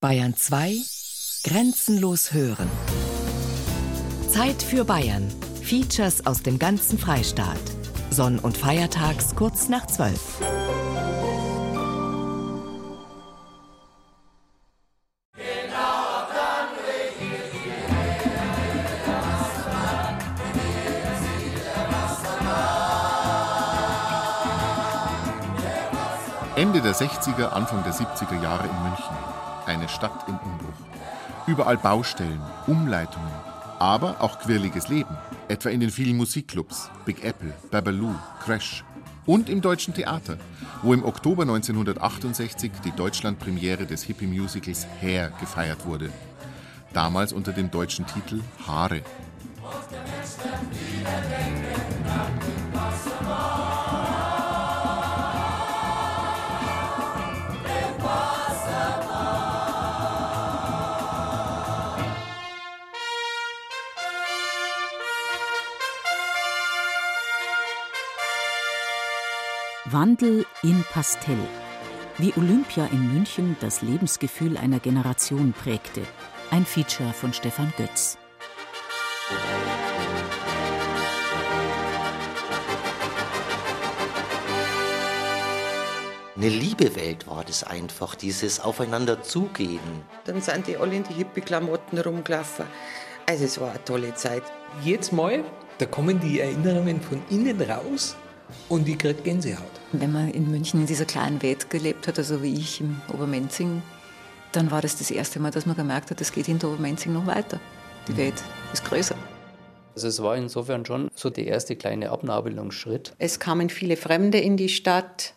Bayern 2 Grenzenlos hören. Zeit für Bayern. Features aus dem ganzen Freistaat. Sonn- und Feiertags kurz nach 12. Ende der 60er, Anfang der 70er Jahre in München. Eine Stadt im Umbruch. Überall Baustellen, Umleitungen, aber auch quirliges Leben. Etwa in den vielen Musikclubs, Big Apple, Babaloo, Crash. Und im Deutschen Theater, wo im Oktober 1968 die Deutschlandpremiere des Hippie-Musicals Hair gefeiert wurde. Damals unter dem deutschen Titel Haare. Wandel in Pastell. Wie Olympia in München das Lebensgefühl einer Generation prägte. Ein Feature von Stefan Götz. Eine Liebewelt war das einfach, dieses Aufeinander zugehen. Dann sind die alle in die Hippie-Klamotten rumgelaufen. Also es war eine tolle Zeit. Jedes Mal, da kommen die Erinnerungen von innen raus und ich kriege Gänsehaut. Wenn man in München in dieser kleinen Welt gelebt hat, also wie ich im Obermenzing, dann war das das erste Mal, dass man gemerkt hat, es geht hinter Obermenzing noch weiter. Die Welt ist größer. Also es war insofern schon so der erste kleine Abnabelungsschritt. Es kamen viele Fremde in die Stadt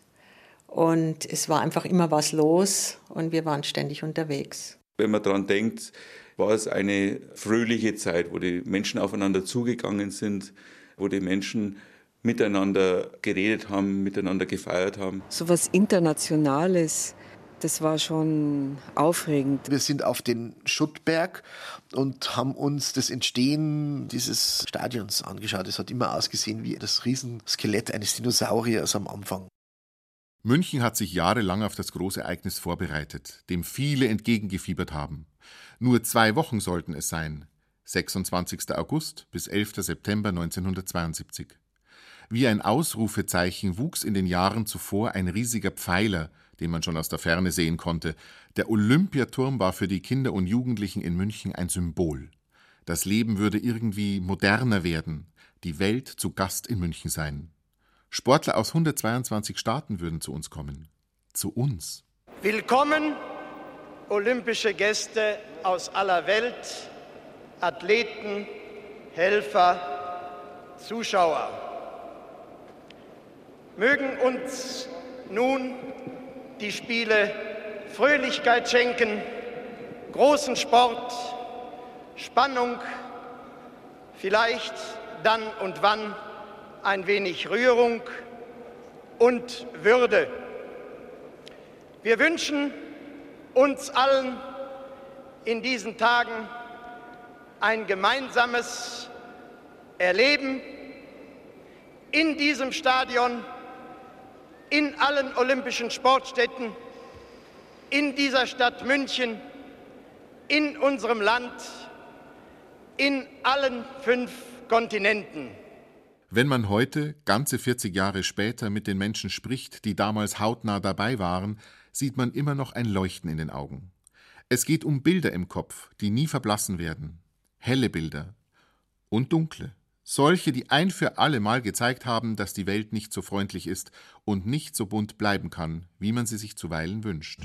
und es war einfach immer was los und wir waren ständig unterwegs. Wenn man daran denkt, war es eine fröhliche Zeit, wo die Menschen aufeinander zugegangen sind, wo die Menschen miteinander geredet haben, miteinander gefeiert haben. So was Internationales, das war schon aufregend. Wir sind auf den Schuttberg und haben uns das Entstehen dieses Stadions angeschaut. Es hat immer ausgesehen wie das Riesenskelett eines Dinosauriers am Anfang. München hat sich jahrelang auf das Großereignis vorbereitet, dem viele entgegengefiebert haben. Nur zwei Wochen sollten es sein. 26. August bis 11. September 1972. Wie ein Ausrufezeichen wuchs in den Jahren zuvor ein riesiger Pfeiler, den man schon aus der Ferne sehen konnte. Der Olympiaturm war für die Kinder und Jugendlichen in München ein Symbol. Das Leben würde irgendwie moderner werden, die Welt zu Gast in München sein. Sportler aus 122 Staaten würden zu uns kommen. Zu uns. Willkommen, olympische Gäste aus aller Welt, Athleten, Helfer, Zuschauer. Mögen uns nun die Spiele Fröhlichkeit schenken, großen Sport, Spannung, vielleicht dann und wann ein wenig Rührung und Würde. Wir wünschen uns allen in diesen Tagen ein gemeinsames Erleben in diesem Stadion in allen olympischen Sportstätten, in dieser Stadt München, in unserem Land, in allen fünf Kontinenten. Wenn man heute, ganze 40 Jahre später, mit den Menschen spricht, die damals hautnah dabei waren, sieht man immer noch ein Leuchten in den Augen. Es geht um Bilder im Kopf, die nie verblassen werden. Helle Bilder und dunkle. Solche, die ein für alle Mal gezeigt haben, dass die Welt nicht so freundlich ist und nicht so bunt bleiben kann, wie man sie sich zuweilen wünscht.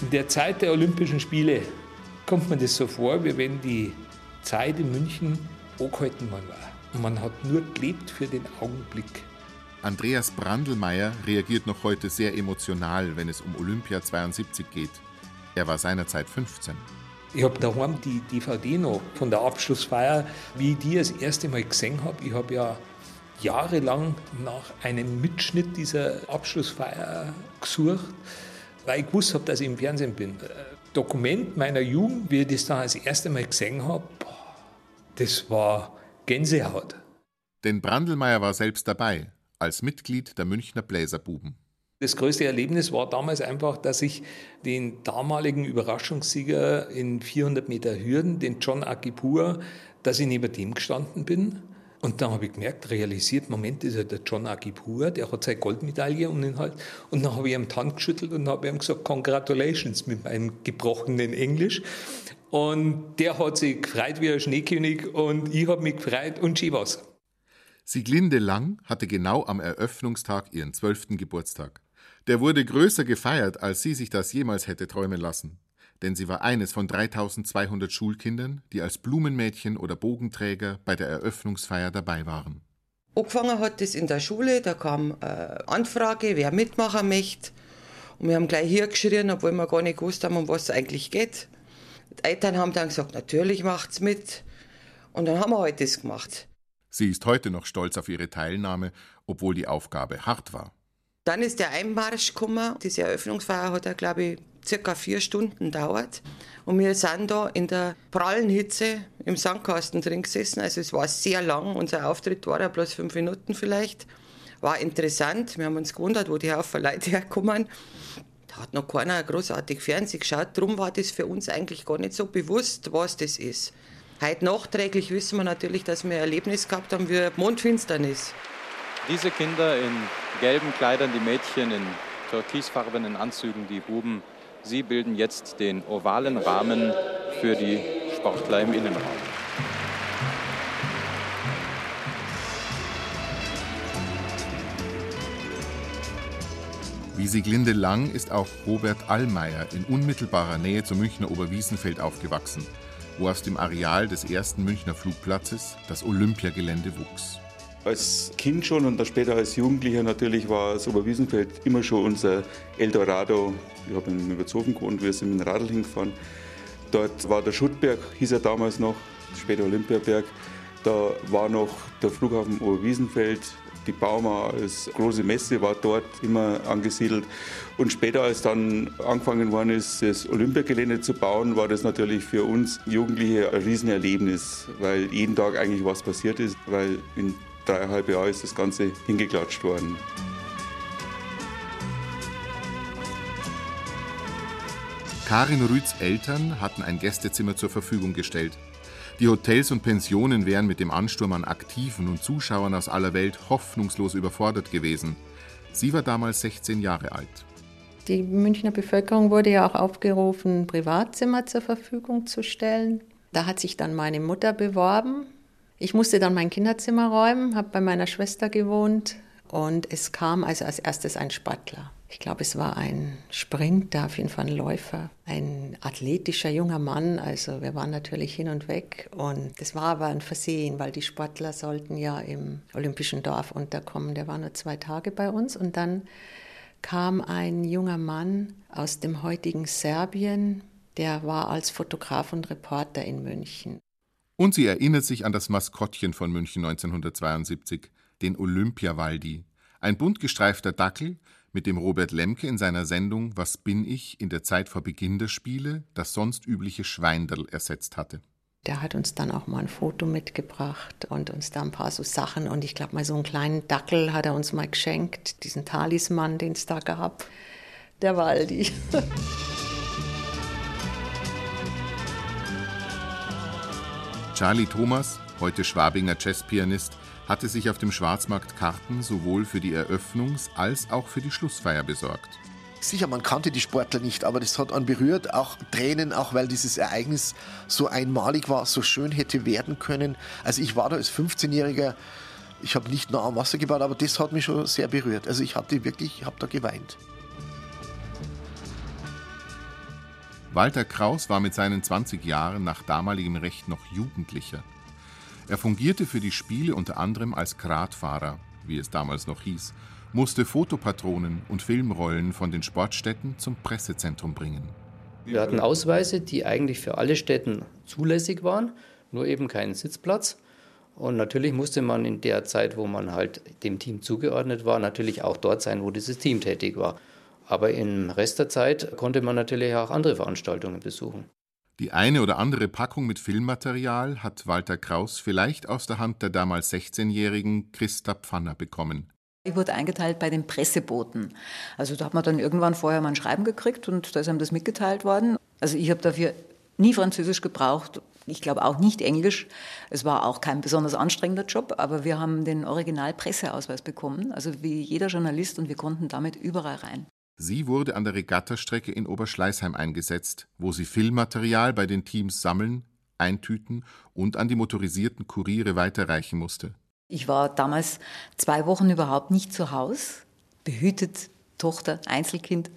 In der Zeit der Olympischen Spiele kommt man das so vor, wie wenn die Zeit in München angehalten worden war. Man hat nur gelebt für den Augenblick. Andreas Brandelmeier reagiert noch heute sehr emotional, wenn es um Olympia 72 geht. Er war seinerzeit 15. Ich habe daheim die DVD noch von der Abschlussfeier, wie ich die das erste Mal gesehen habe. Ich habe ja jahrelang nach einem Mitschnitt dieser Abschlussfeier gesucht, weil ich gewusst habe, dass ich im Fernsehen bin. Dokument meiner Jugend, wie ich das dann das erste Mal gesehen habe, das war Gänsehaut. Denn Brandelmeier war selbst dabei, als Mitglied der Münchner Bläserbuben. Das größte Erlebnis war damals einfach, dass ich den damaligen Überraschungssieger in 400 Meter Hürden, den John Akipur, dass ich neben dem gestanden bin. Und dann habe ich gemerkt, realisiert, Moment, ist ja der John Akipur, der hat seine Goldmedaille um den Hals. Und dann habe ich ihm die Hand geschüttelt und habe ihm gesagt, Congratulations mit meinem gebrochenen Englisch. Und der hat sich gefreut wie ein Schneekönig und ich habe mich gefreut und schön was. Sieglinde Lang hatte genau am Eröffnungstag ihren zwölften Geburtstag. Der wurde größer gefeiert, als sie sich das jemals hätte träumen lassen. Denn sie war eines von 3200 Schulkindern, die als Blumenmädchen oder Bogenträger bei der Eröffnungsfeier dabei waren. Angefangen hat es in der Schule, da kam eine Anfrage, wer mitmachen möchte. Und wir haben gleich hier geschrien, obwohl wir gar nicht gewusst haben, um was es eigentlich geht. Die Eltern haben dann gesagt, natürlich macht's mit. Und dann haben wir heute halt das gemacht. Sie ist heute noch stolz auf ihre Teilnahme, obwohl die Aufgabe hart war. Dann ist der Einmarsch gekommen. Diese Eröffnungsfeier hat ja, glaube ich, circa vier Stunden dauert. Und wir sind da in der prallen Hitze im Sandkasten drin gesessen. Also es war sehr lang. Unser Auftritt war ja bloß fünf Minuten vielleicht. War interessant. Wir haben uns gewundert, wo die Haufen Leute herkommen. Da hat noch keiner großartig Fernsehen geschaut. Darum war das für uns eigentlich gar nicht so bewusst, was das ist. Heute nachträglich wissen wir natürlich, dass wir ein Erlebnis gehabt haben wie Mondfinsternis. Diese Kinder in gelben Kleidern, die Mädchen in türkisfarbenen Anzügen, die Buben, sie bilden jetzt den ovalen Rahmen für die Sportler im Innenraum. Wie Sieglinde Lang ist auch Robert Allmeier in unmittelbarer Nähe zum Münchner Oberwiesenfeld aufgewachsen, wo aus dem Areal des ersten Münchner Flugplatzes das Olympiagelände wuchs. Als Kind schon und dann später als Jugendlicher natürlich war das Oberwiesenfeld immer schon unser Eldorado. Ich habe in Überzofen gewohnt, wir sind mit dem Radl hingefahren. Dort war der Schuttberg, hieß er damals noch, später Olympiaberg. Da war noch der Flughafen Oberwiesenfeld, die Bauma als große Messe war dort immer angesiedelt. Und später, als dann angefangen worden ist, das Olympiagelände zu bauen, war das natürlich für uns Jugendliche ein Riesenerlebnis, weil jeden Tag eigentlich was passiert ist, weil in dreieinhalb Jahre ist das Ganze hingeklatscht worden. Karin Rüths Eltern hatten ein Gästezimmer zur Verfügung gestellt. Die Hotels und Pensionen wären mit dem Ansturm an Aktiven und Zuschauern aus aller Welt hoffnungslos überfordert gewesen. Sie war damals 16 Jahre alt. Die Münchner Bevölkerung wurde ja auch aufgerufen, Privatzimmer zur Verfügung zu stellen. Da hat sich dann meine Mutter beworben ich musste dann mein Kinderzimmer räumen, habe bei meiner Schwester gewohnt und es kam also als erstes ein Sportler. Ich glaube, es war ein Sprinter, auf jeden Fall ein Läufer, ein athletischer junger Mann. Also wir waren natürlich hin und weg. Und das war aber ein Versehen, weil die Sportler sollten ja im Olympischen Dorf unterkommen. Der war nur zwei Tage bei uns. Und dann kam ein junger Mann aus dem heutigen Serbien, der war als Fotograf und Reporter in München. Und sie erinnert sich an das Maskottchen von München 1972, den Olympiawaldi, ein bunt gestreifter Dackel, mit dem Robert Lemke in seiner Sendung Was bin ich in der Zeit vor Beginn der Spiele das sonst übliche Schweinderl ersetzt hatte. Der hat uns dann auch mal ein Foto mitgebracht und uns da ein paar so Sachen und ich glaube mal so einen kleinen Dackel hat er uns mal geschenkt, diesen Talisman, den es da gab. Der Waldi. Charlie Thomas, heute Schwabinger Jazzpianist, hatte sich auf dem Schwarzmarkt Karten sowohl für die Eröffnungs- als auch für die Schlussfeier besorgt. Sicher, man kannte die Sportler nicht, aber das hat einen berührt, auch Tränen, auch weil dieses Ereignis so einmalig war, so schön hätte werden können. Also ich war da als 15-Jähriger, ich habe nicht nah am Wasser gebaut, aber das hat mich schon sehr berührt. Also ich hatte wirklich, ich habe da geweint. Walter Kraus war mit seinen 20 Jahren nach damaligem Recht noch Jugendlicher. Er fungierte für die Spiele unter anderem als Gradfahrer, wie es damals noch hieß, musste Fotopatronen und Filmrollen von den Sportstätten zum Pressezentrum bringen. Wir hatten Ausweise, die eigentlich für alle Städten zulässig waren, nur eben keinen Sitzplatz. Und natürlich musste man in der Zeit, wo man halt dem Team zugeordnet war, natürlich auch dort sein, wo dieses Team tätig war. Aber im Rest der Zeit konnte man natürlich auch andere Veranstaltungen besuchen. Die eine oder andere Packung mit Filmmaterial hat Walter Kraus vielleicht aus der Hand der damals 16-jährigen Christa Pfanner bekommen. Ich wurde eingeteilt bei den Presseboten. Also da hat man dann irgendwann vorher mal ein Schreiben gekriegt und da ist einem das mitgeteilt worden. Also ich habe dafür nie Französisch gebraucht. Ich glaube auch nicht Englisch. Es war auch kein besonders anstrengender Job, aber wir haben den Original-Presseausweis bekommen, also wie jeder Journalist, und wir konnten damit überall rein. Sie wurde an der Regattastrecke in Oberschleißheim eingesetzt, wo sie Filmmaterial bei den Teams sammeln, eintüten und an die motorisierten Kuriere weiterreichen musste. Ich war damals zwei Wochen überhaupt nicht zu Hause, behütet, Tochter, Einzelkind.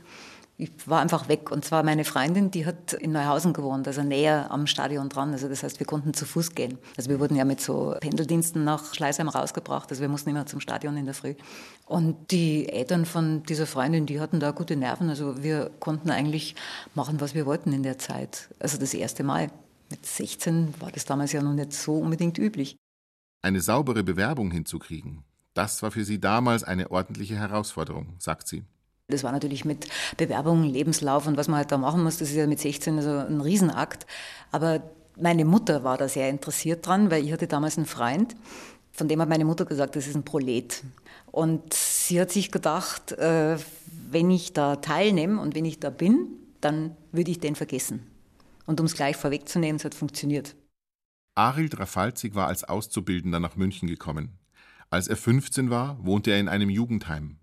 Ich war einfach weg. Und zwar meine Freundin, die hat in Neuhausen gewohnt, also näher am Stadion dran. Also das heißt, wir konnten zu Fuß gehen. Also wir wurden ja mit so Pendeldiensten nach Schleißheim rausgebracht. Also wir mussten immer zum Stadion in der Früh. Und die Eltern von dieser Freundin, die hatten da gute Nerven. Also wir konnten eigentlich machen, was wir wollten in der Zeit. Also das erste Mal. Mit 16 war das damals ja noch nicht so unbedingt üblich. Eine saubere Bewerbung hinzukriegen, das war für sie damals eine ordentliche Herausforderung, sagt sie. Das war natürlich mit Bewerbung, Lebenslauf und was man halt da machen muss, das ist ja mit 16 so ein Riesenakt. Aber meine Mutter war da sehr interessiert dran, weil ich hatte damals einen Freund, von dem hat meine Mutter gesagt, das ist ein Prolet. Und sie hat sich gedacht, äh, wenn ich da teilnehme und wenn ich da bin, dann würde ich den vergessen. Und um es gleich vorwegzunehmen, es hat funktioniert. Arild Rafalzig war als Auszubildender nach München gekommen. Als er 15 war, wohnte er in einem Jugendheim.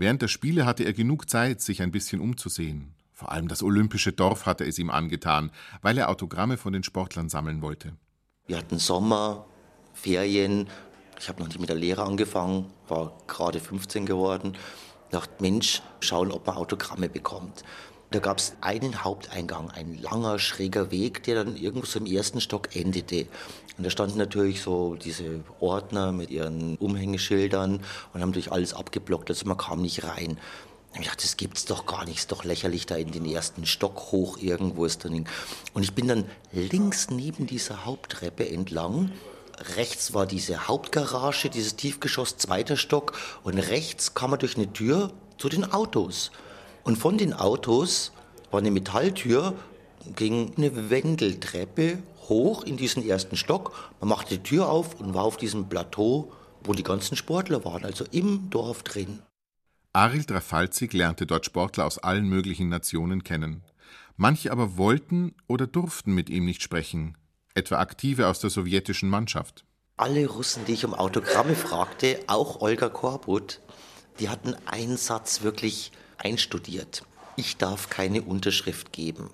Während der Spiele hatte er genug Zeit, sich ein bisschen umzusehen. Vor allem das olympische Dorf hatte es ihm angetan, weil er Autogramme von den Sportlern sammeln wollte. Wir hatten Sommer, Ferien. Ich habe noch nicht mit der Lehre angefangen, war gerade 15 geworden. Ich dachte, Mensch, schauen, ob man Autogramme bekommt. Da gab es einen Haupteingang, ein langer, schräger Weg, der dann irgendwo so im ersten Stock endete. Und da standen natürlich so diese Ordner mit ihren Umhängeschildern und haben natürlich alles abgeblockt, also man kam nicht rein. Ich dachte, das gibt's doch gar nicht, ist doch lächerlich, da in den ersten Stock hoch irgendwo ist drin. Und ich bin dann links neben dieser Haupttreppe entlang. Rechts war diese Hauptgarage, dieses Tiefgeschoss, zweiter Stock. Und rechts kam man durch eine Tür zu den Autos. Und von den Autos war eine Metalltür, ging eine Wendeltreppe hoch in diesen ersten Stock. Man machte die Tür auf und war auf diesem Plateau, wo die ganzen Sportler waren, also im Dorf drin. Arild Rafalzig lernte dort Sportler aus allen möglichen Nationen kennen. Manche aber wollten oder durften mit ihm nicht sprechen, etwa Aktive aus der sowjetischen Mannschaft. Alle Russen, die ich um Autogramme fragte, auch Olga Korbut, die hatten einen Satz wirklich einstudiert. Ich darf keine Unterschrift geben.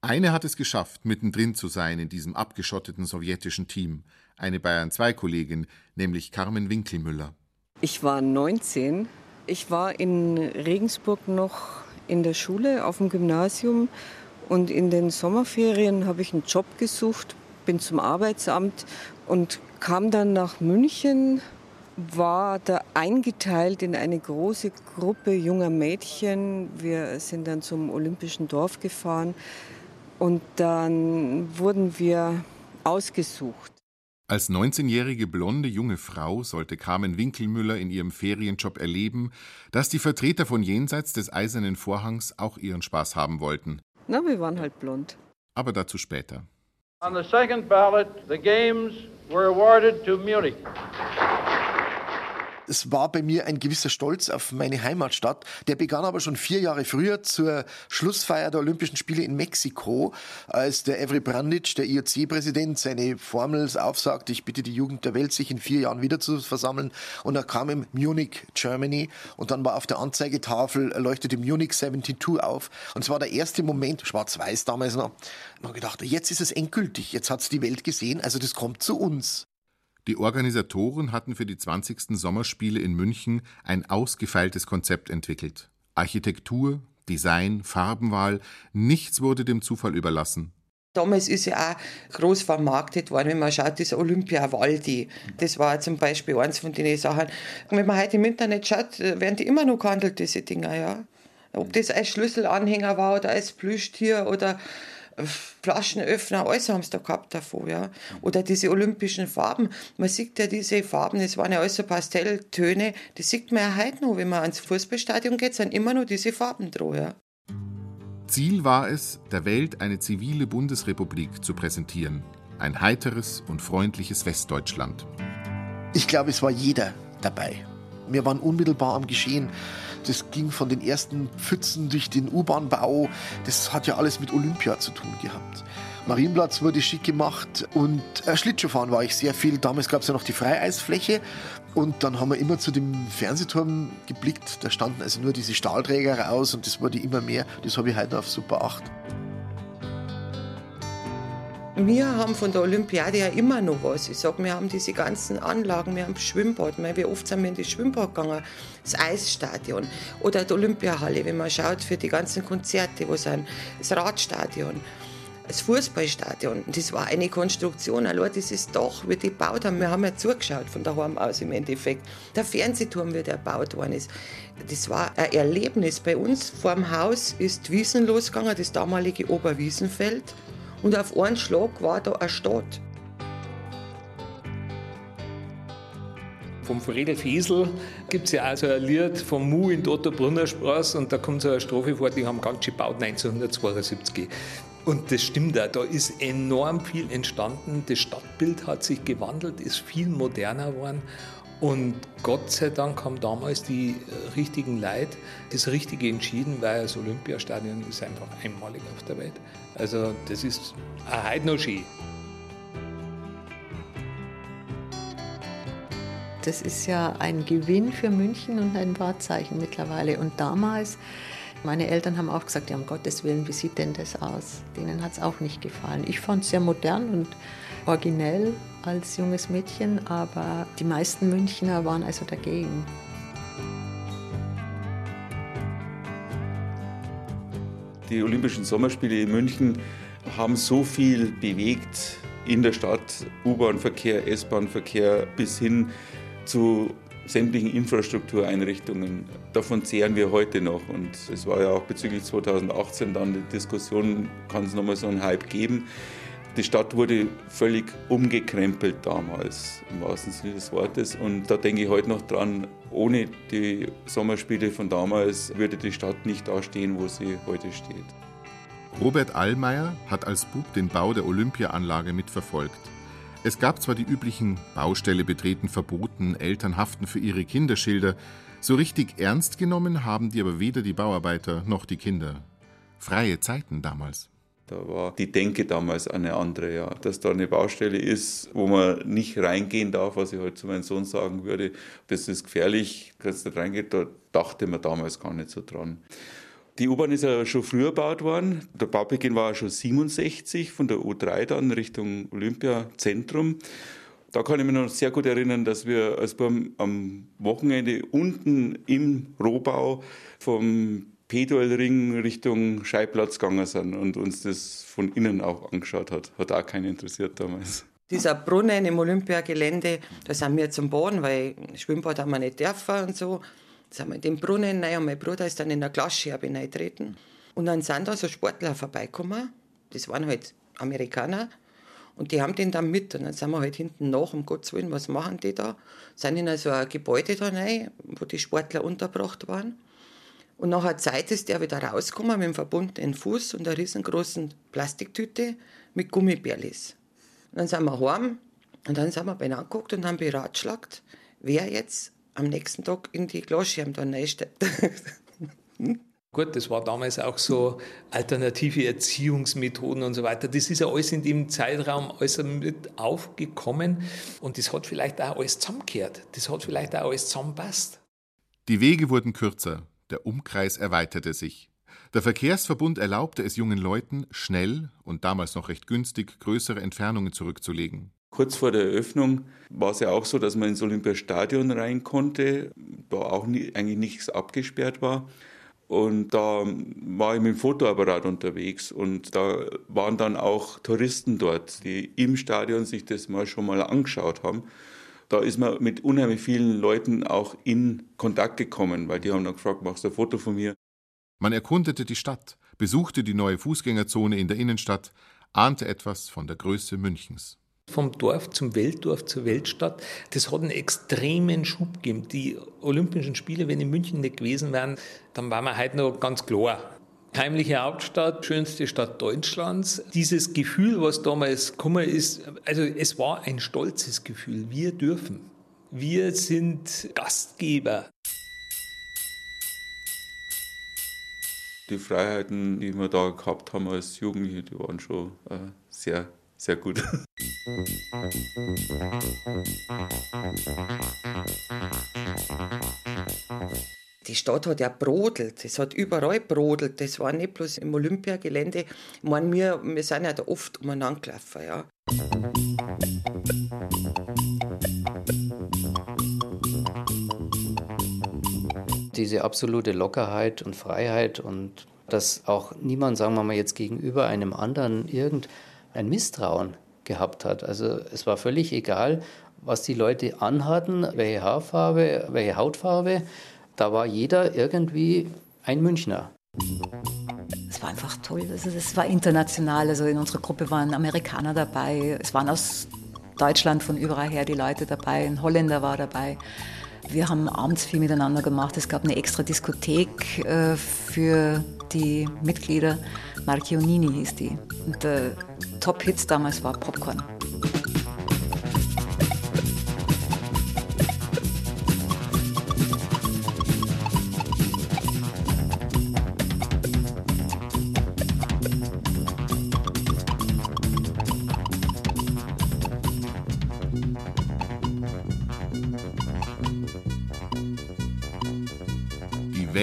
Eine hat es geschafft, mittendrin zu sein in diesem abgeschotteten sowjetischen Team. Eine Bayern 2 Kollegin, nämlich Carmen Winkelmüller. Ich war 19. Ich war in Regensburg noch in der Schule auf dem Gymnasium und in den Sommerferien habe ich einen Job gesucht, bin zum Arbeitsamt und kam dann nach München war da eingeteilt in eine große Gruppe junger Mädchen. Wir sind dann zum Olympischen Dorf gefahren und dann wurden wir ausgesucht. Als 19-jährige blonde junge Frau sollte Carmen Winkelmüller in ihrem Ferienjob erleben, dass die Vertreter von jenseits des eisernen Vorhangs auch ihren Spaß haben wollten. Na, wir waren halt blond. Aber dazu später. On the second ballot, the games were awarded to Munich es war bei mir ein gewisser Stolz auf meine Heimatstadt. Der begann aber schon vier Jahre früher zur Schlussfeier der Olympischen Spiele in Mexiko, als der Evry Branditsch, der IOC-Präsident, seine Formel aufsagte, ich bitte die Jugend der Welt, sich in vier Jahren wieder zu versammeln. Und da kam im Munich, Germany, und dann war auf der Anzeigetafel, leuchtete Munich 72 auf. Und es war der erste Moment, schwarz-weiß damals noch, man gedacht, jetzt ist es endgültig, jetzt hat es die Welt gesehen, also das kommt zu uns. Die Organisatoren hatten für die 20. Sommerspiele in München ein ausgefeiltes Konzept entwickelt. Architektur, Design, Farbenwahl, nichts wurde dem Zufall überlassen. Damals ist ja auch groß vermarktet worden, wenn man schaut, das Olympia Waldi. Das war zum Beispiel eins von den Sachen. Wenn man heute im Internet schaut, werden die immer noch gehandelt, diese Dinger, ja. Ob das als Schlüsselanhänger war oder als Plüschtier oder Flaschenöffner, alles haben sie da gehabt davor, ja. Oder diese olympischen Farben. Man sieht ja diese Farben, das waren ja alles so Pastelltöne, die sieht man ja heute noch, wenn man ans Fußballstadion geht, sind immer noch diese Farben dran, ja. Ziel war es, der Welt eine zivile Bundesrepublik zu präsentieren. Ein heiteres und freundliches Westdeutschland. Ich glaube, es war jeder dabei. Wir waren unmittelbar am Geschehen. Das ging von den ersten Pfützen durch den U-Bahn-Bau. Das hat ja alles mit Olympia zu tun gehabt. Marienplatz wurde schick gemacht und äh, Schlittschuhfahren war ich sehr viel. Damals gab es ja noch die Freieisfläche und dann haben wir immer zu dem Fernsehturm geblickt. Da standen also nur diese Stahlträger raus und das wurde immer mehr. Das habe ich heute auf Super 8. Wir haben von der Olympiade ja immer noch was. Ich sage, wir haben diese ganzen Anlagen, wir haben das Schwimmbad. Wie oft sind wir in das Schwimmbad gegangen? Das Eisstadion oder die Olympiahalle, wenn man schaut, für die ganzen Konzerte, wo sind. Das Radstadion das Fußballstadion. Das war eine Konstruktion, allein dieses Dach, wie die gebaut haben. Wir haben ja zugeschaut von daheim aus im Endeffekt. Der Fernsehturm, wie der gebaut worden ist. Das war ein Erlebnis. Bei uns vor dem Haus ist Wiesen losgegangen, das damalige Oberwiesenfeld. Und auf einen Schlag war da eine Stadt. Vom Friedel Fiesel gibt es ja auch so ein Lied vom Mu in Dotto Brunnerstraße und da kommt so eine Strophe vor, die haben ganz schön gebaut 1972. Und das stimmt auch, da ist enorm viel entstanden. Das Stadtbild hat sich gewandelt, ist viel moderner geworden. Und Gott sei Dank haben damals die richtigen Leute das Richtige entschieden, weil das Olympiastadion ist einfach einmalig auf der Welt. Also das ist heute noch. Das ist ja ein Gewinn für München und ein Wahrzeichen mittlerweile. Und damals meine Eltern haben auch gesagt, ja, um Gottes Willen, wie sieht denn das aus? Denen hat es auch nicht gefallen. Ich fand es sehr modern und originell als junges Mädchen, aber die meisten Münchner waren also dagegen. Die Olympischen Sommerspiele in München haben so viel bewegt in der Stadt, U-Bahn-Verkehr, S-Bahn-Verkehr bis hin zu sämtlichen Infrastruktureinrichtungen. Davon zehren wir heute noch. Und es war ja auch bezüglich 2018 dann die Diskussion, kann es nochmal so einen Hype geben. Die Stadt wurde völlig umgekrempelt damals, im wahrsten Sinne des Wortes. Und da denke ich heute noch dran, ohne die Sommerspiele von damals würde die Stadt nicht da stehen, wo sie heute steht. Robert Allmeier hat als Bub den Bau der Olympiaanlage mitverfolgt. Es gab zwar die üblichen Baustelle betreten verboten, Eltern haften für ihre Kinderschilder, so richtig ernst genommen haben die aber weder die Bauarbeiter noch die Kinder. Freie Zeiten damals. Da war die Denke damals eine andere, ja. Dass da eine Baustelle ist, wo man nicht reingehen darf, was ich heute zu meinem Sohn sagen würde, das ist gefährlich, kannst nicht reingehen, da dachte man damals gar nicht so dran. Die U-Bahn ist ja schon früher gebaut worden. Der Baubeginn war schon 67 von der U3 dann Richtung Olympiazentrum. Da kann ich mich noch sehr gut erinnern, dass wir als beim, am Wochenende unten im Rohbau vom Pedalring Richtung Scheibplatz gegangen sind und uns das von innen auch angeschaut hat. Hat auch keinen interessiert damals. Dieser Brunnen im Olympiagelände, da sind wir zum Boden, weil Schwimmbad haben wir nicht dürfen und so sind wir in den Brunnen rein und mein Bruder ist dann in der Glasscherbe reingetreten. Und dann sind da so Sportler vorbeigekommen, das waren halt Amerikaner, und die haben den dann mit. Und dann sind wir halt hinten nach, um Gottes Willen, was machen die da? Sind in so ein Gebäude da rein, wo die Sportler untergebracht waren. Und nach einer Zeit ist der wieder rausgekommen mit dem verbundenen Fuß und einer riesengroßen Plastiktüte mit Gummibärlis. Und dann sind wir heim und dann sind wir beieinander angeguckt und haben beratschlagt, wer jetzt am nächsten Tag in die Glasscherben da reinsteckt. Gut, das war damals auch so alternative Erziehungsmethoden und so weiter. Das ist ja alles in dem Zeitraum alles mit aufgekommen und das hat vielleicht auch alles zusammengehört. Das hat vielleicht auch alles zusammenpasst. Die Wege wurden kürzer, der Umkreis erweiterte sich. Der Verkehrsverbund erlaubte es jungen Leuten, schnell und damals noch recht günstig größere Entfernungen zurückzulegen. Kurz vor der Eröffnung war es ja auch so, dass man ins Olympiastadion rein konnte, da auch nie, eigentlich nichts abgesperrt war. Und da war ich mit dem Fotoapparat unterwegs und da waren dann auch Touristen dort, die im Stadion sich das mal schon mal angeschaut haben. Da ist man mit unheimlich vielen Leuten auch in Kontakt gekommen, weil die haben dann gefragt, machst du ein Foto von mir? Man erkundete die Stadt, besuchte die neue Fußgängerzone in der Innenstadt, ahnte etwas von der Größe Münchens vom Dorf zum Weltdorf zur Weltstadt. Das hat einen extremen Schub gegeben. Die Olympischen Spiele, wenn in München nicht gewesen wären, dann waren wir heute noch ganz klar. Heimliche Hauptstadt, schönste Stadt Deutschlands. Dieses Gefühl, was damals gekommen ist, also es war ein stolzes Gefühl. Wir dürfen. Wir sind Gastgeber. Die Freiheiten, die wir da gehabt haben als Jugendliche, die waren schon äh, sehr, sehr gut. Die Stadt hat ja brodelt, es hat überall brodelt, das war nicht bloß im Olympiagelände. Ich meine, wir, wir sind ja da oft umeinander gelaufen, ja. Diese absolute Lockerheit und Freiheit und dass auch niemand, sagen wir mal jetzt gegenüber einem anderen, irgendein Misstrauen gehabt hat. Also es war völlig egal, was die Leute anhatten, welche Haarfarbe, welche Hautfarbe. Da war jeder irgendwie ein Münchner. Es war einfach toll. Also es war international. Also in unserer Gruppe waren Amerikaner dabei. Es waren aus Deutschland von überall her die Leute dabei. Ein Holländer war dabei. Wir haben abends viel miteinander gemacht. Es gab eine extra Diskothek äh, für die Mitglieder. Marchionini hieß die. Und der Top-Hits damals war Popcorn.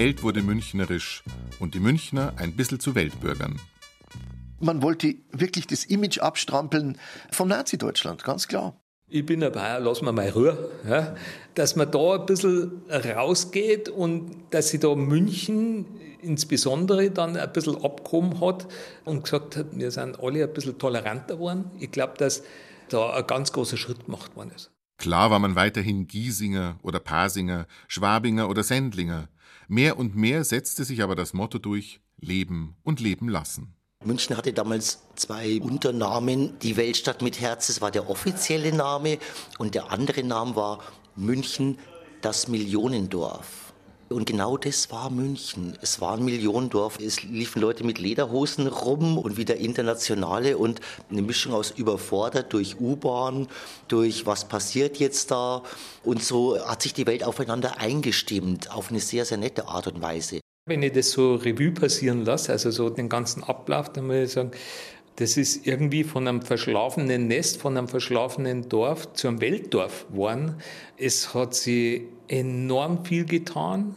Welt wurde münchnerisch und die Münchner ein bisschen zu Weltbürgern. Man wollte wirklich das Image abstrampeln vom Nazi-Deutschland, ganz klar. Ich bin dabei, lass mir mal Ruhe, ja, dass man da ein bisschen rausgeht und dass sich da München insbesondere dann ein bisschen abgehoben hat und gesagt hat, wir sind alle ein bisschen toleranter geworden. Ich glaube, dass da ein ganz großer Schritt gemacht worden ist. Klar war man weiterhin Giesinger oder Pasinger, Schwabinger oder Sendlinger. Mehr und mehr setzte sich aber das Motto durch Leben und Leben lassen. München hatte damals zwei Unternamen. Die Weltstadt mit Herz, das war der offizielle Name. Und der andere Name war München, das Millionendorf. Und genau das war München. Es war ein Millionendorf. Es liefen Leute mit Lederhosen rum und wieder Internationale und eine Mischung aus überfordert durch U-Bahn, durch was passiert jetzt da. Und so hat sich die Welt aufeinander eingestimmt, auf eine sehr, sehr nette Art und Weise. Wenn ich das so Revue passieren lasse, also so den ganzen Ablauf, dann muss ich sagen, das ist irgendwie von einem verschlafenen Nest, von einem verschlafenen Dorf zu einem Weltdorf geworden. Es hat sich enorm viel getan.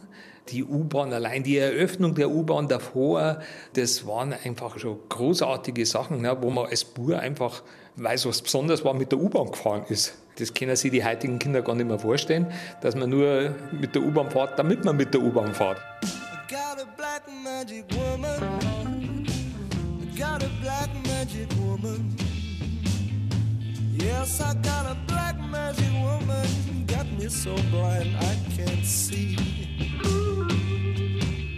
Die U-Bahn allein, die Eröffnung der U-Bahn davor, das waren einfach schon großartige Sachen, ne, wo man als Bur einfach weiß, was besonders war, mit der U-Bahn gefahren ist. Das können sich die heutigen Kinder gar nicht mehr vorstellen, dass man nur mit der U-Bahn fährt, damit man mit der U-Bahn fährt. Yes, I got a black magic woman. Me so blind I can't see.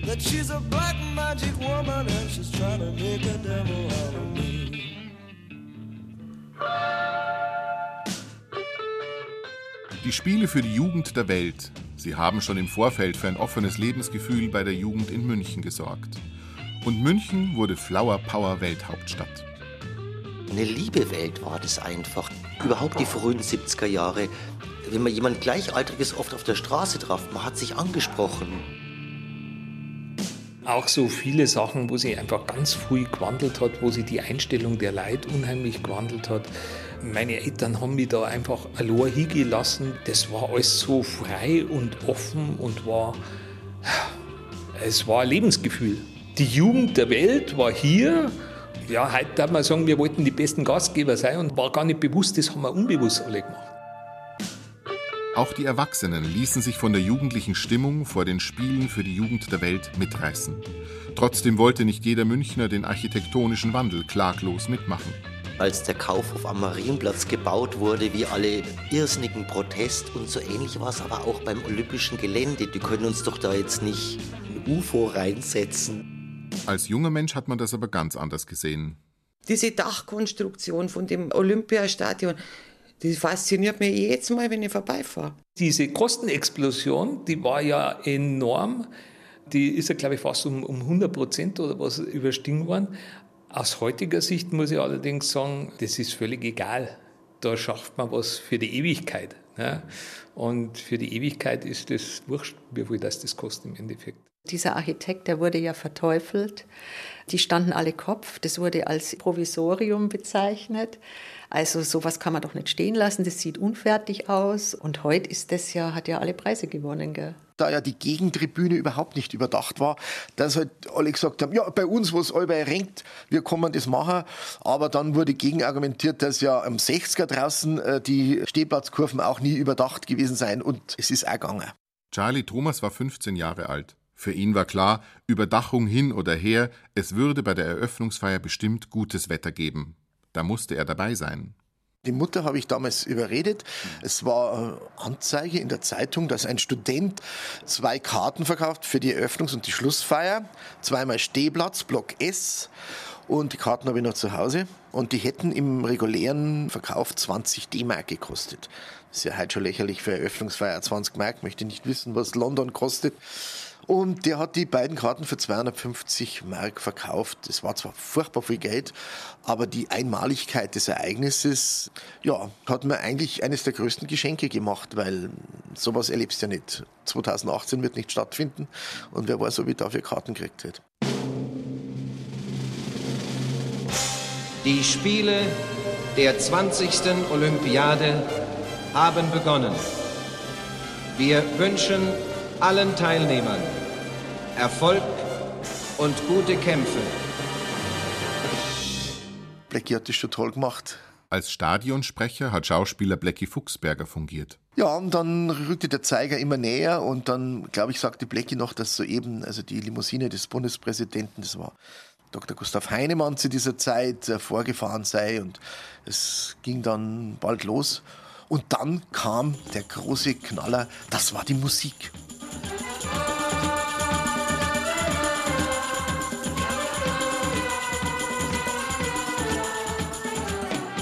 That she's a black magic woman and she's trying to make a devil out of me. Die Spiele für die Jugend der Welt. Sie haben schon im Vorfeld für ein offenes Lebensgefühl bei der Jugend in München gesorgt. Und München wurde Flower Power Welthauptstadt. Eine liebe Welt war das einfach. Überhaupt die frühen 70er Jahre. Wenn man jemand Gleichaltriges oft auf der Straße traf, man hat sich angesprochen. Auch so viele Sachen, wo sich einfach ganz früh gewandelt hat, wo sich die Einstellung der Leute unheimlich gewandelt hat. Meine Eltern haben mich da einfach allein hingelassen. Das war alles so frei und offen und war. Es war ein Lebensgefühl. Die Jugend der Welt war hier. Ja, heute darf man sagen, wir wollten die besten Gastgeber sein und war gar nicht bewusst, das haben wir unbewusst alle gemacht. Auch die Erwachsenen ließen sich von der jugendlichen Stimmung vor den Spielen für die Jugend der Welt mitreißen. Trotzdem wollte nicht jeder Münchner den architektonischen Wandel klaglos mitmachen. Als der Kaufhof am Marienplatz gebaut wurde, wie alle irrsinnigen Protest und so ähnlich war es aber auch beim olympischen Gelände. Die können uns doch da jetzt nicht ein UFO reinsetzen. Als junger Mensch hat man das aber ganz anders gesehen. Diese Dachkonstruktion von dem Olympiastadion, die fasziniert mich jedes Mal, wenn ich vorbeifahre. Diese Kostenexplosion, die war ja enorm. Die ist ja, glaube ich, fast um, um 100 Prozent oder was überstiegen worden. Aus heutiger Sicht muss ich allerdings sagen, das ist völlig egal. Da schafft man was für die Ewigkeit. Ja? Und für die Ewigkeit ist es wurscht, wie viel das, das kostet im Endeffekt. Dieser Architekt, der wurde ja verteufelt. Die standen alle Kopf. Das wurde als Provisorium bezeichnet. Also sowas kann man doch nicht stehen lassen. Das sieht unfertig aus. Und heute ist das ja, hat ja alle Preise gewonnen. Gell? Da ja die Gegentribüne überhaupt nicht überdacht war, dass halt alle gesagt haben, ja, bei uns, wo es allweil renkt, wir können das machen. Aber dann wurde gegenargumentiert, dass ja am 60er draußen äh, die Stehplatzkurven auch nie überdacht gewesen seien. Und es ist auch gegangen. Charlie Thomas war 15 Jahre alt. Für ihn war klar, Überdachung hin oder her, es würde bei der Eröffnungsfeier bestimmt gutes Wetter geben. Da musste er dabei sein. Die Mutter habe ich damals überredet. Es war Anzeige in der Zeitung, dass ein Student zwei Karten verkauft für die Eröffnungs- und die Schlussfeier. Zweimal Stehplatz, Block S. Und die Karten habe ich noch zu Hause. Und die hätten im regulären Verkauf 20 D-Mark gekostet. Das ist ja heute schon lächerlich für Eröffnungsfeier 20 Mark. Möchte nicht wissen, was London kostet. Und der hat die beiden Karten für 250 Mark verkauft. Das war zwar furchtbar viel Geld, aber die Einmaligkeit des Ereignisses, ja, hat mir eigentlich eines der größten Geschenke gemacht, weil sowas erlebst du ja nicht. 2018 wird nicht stattfinden und wer weiß, ob ich dafür Karten gekriegt hätte. Die Spiele der 20. Olympiade haben begonnen. Wir wünschen allen Teilnehmern Erfolg und gute Kämpfe. Blackie hat das schon toll gemacht. Als Stadionsprecher hat Schauspieler Blackie Fuchsberger fungiert. Ja, und dann rückte der Zeiger immer näher und dann, glaube ich, sagte Blackie noch, dass soeben, also die Limousine des Bundespräsidenten, das war Dr. Gustav Heinemann zu dieser Zeit vorgefahren sei und es ging dann bald los. Und dann kam der große Knaller, das war die Musik.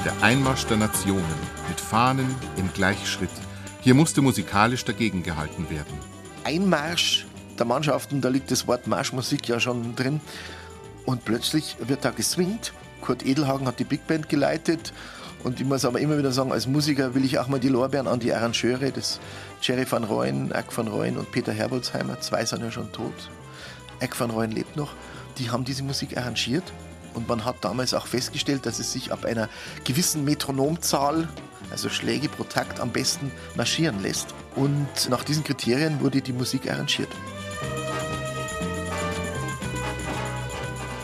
Der Einmarsch der Nationen mit Fahnen im Gleichschritt. Hier musste musikalisch dagegen gehalten werden. Einmarsch der Mannschaften, da liegt das Wort Marschmusik ja schon drin. Und plötzlich wird da geswingt. Kurt Edelhagen hat die Big Band geleitet. Und ich muss aber immer wieder sagen, als Musiker will ich auch mal die Lorbeeren an die Arrangeure, das Jerry van Rooyen, Eck van Rooyen und Peter Herbolzheimer, zwei sind ja schon tot. Eck van Rooyen lebt noch. Die haben diese Musik arrangiert und man hat damals auch festgestellt, dass es sich ab einer gewissen Metronomzahl, also Schläge pro Takt, am besten marschieren lässt. Und nach diesen Kriterien wurde die Musik arrangiert.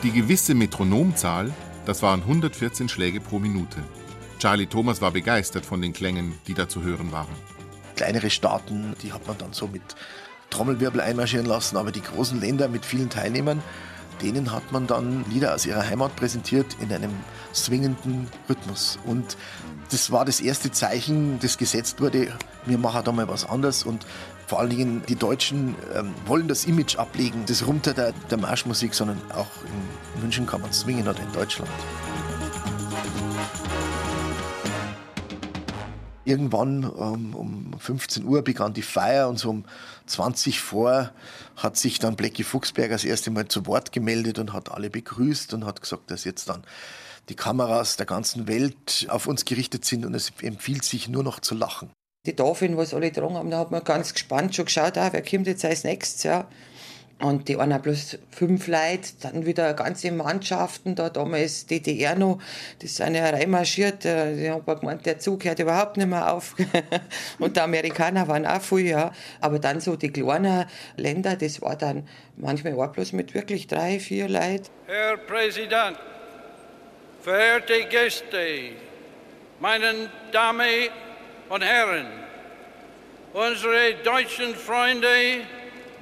Die gewisse Metronomzahl, das waren 114 Schläge pro Minute. Charlie Thomas war begeistert von den Klängen, die da zu hören waren. Kleinere Staaten, die hat man dann so mit Trommelwirbel einmarschieren lassen, aber die großen Länder mit vielen Teilnehmern, denen hat man dann Lieder aus ihrer Heimat präsentiert in einem swingenden Rhythmus. Und das war das erste Zeichen, das gesetzt wurde, wir machen da mal was anderes und vor allen Dingen die Deutschen ähm, wollen das Image ablegen, das Runter der, der Marschmusik, sondern auch in München kann man swingen oder in Deutschland. Irgendwann um, um 15 Uhr begann die Feier und so um 20 vor hat sich dann Blackie Fuchsberger das erste Mal zu Wort gemeldet und hat alle begrüßt und hat gesagt, dass jetzt dann die Kameras der ganzen Welt auf uns gerichtet sind und es empfiehlt sich nur noch zu lachen. Die Tafel, was alle dran haben, da hat man ganz gespannt schon geschaut, ah, wer kommt jetzt als nächstes. Ja. Und die waren bloß fünf Leute, dann wieder ganze Mannschaften, da damals DDR noch, die sind ja reinmarschiert, äh, die haben gemeint, der Zug hört überhaupt nicht mehr auf. Und die Amerikaner waren auch viel, ja. Aber dann so die kleinen Länder, das war dann manchmal auch bloß mit wirklich drei, vier Leuten. Herr Präsident, verehrte Gäste, meine Damen und Herren, unsere deutschen Freunde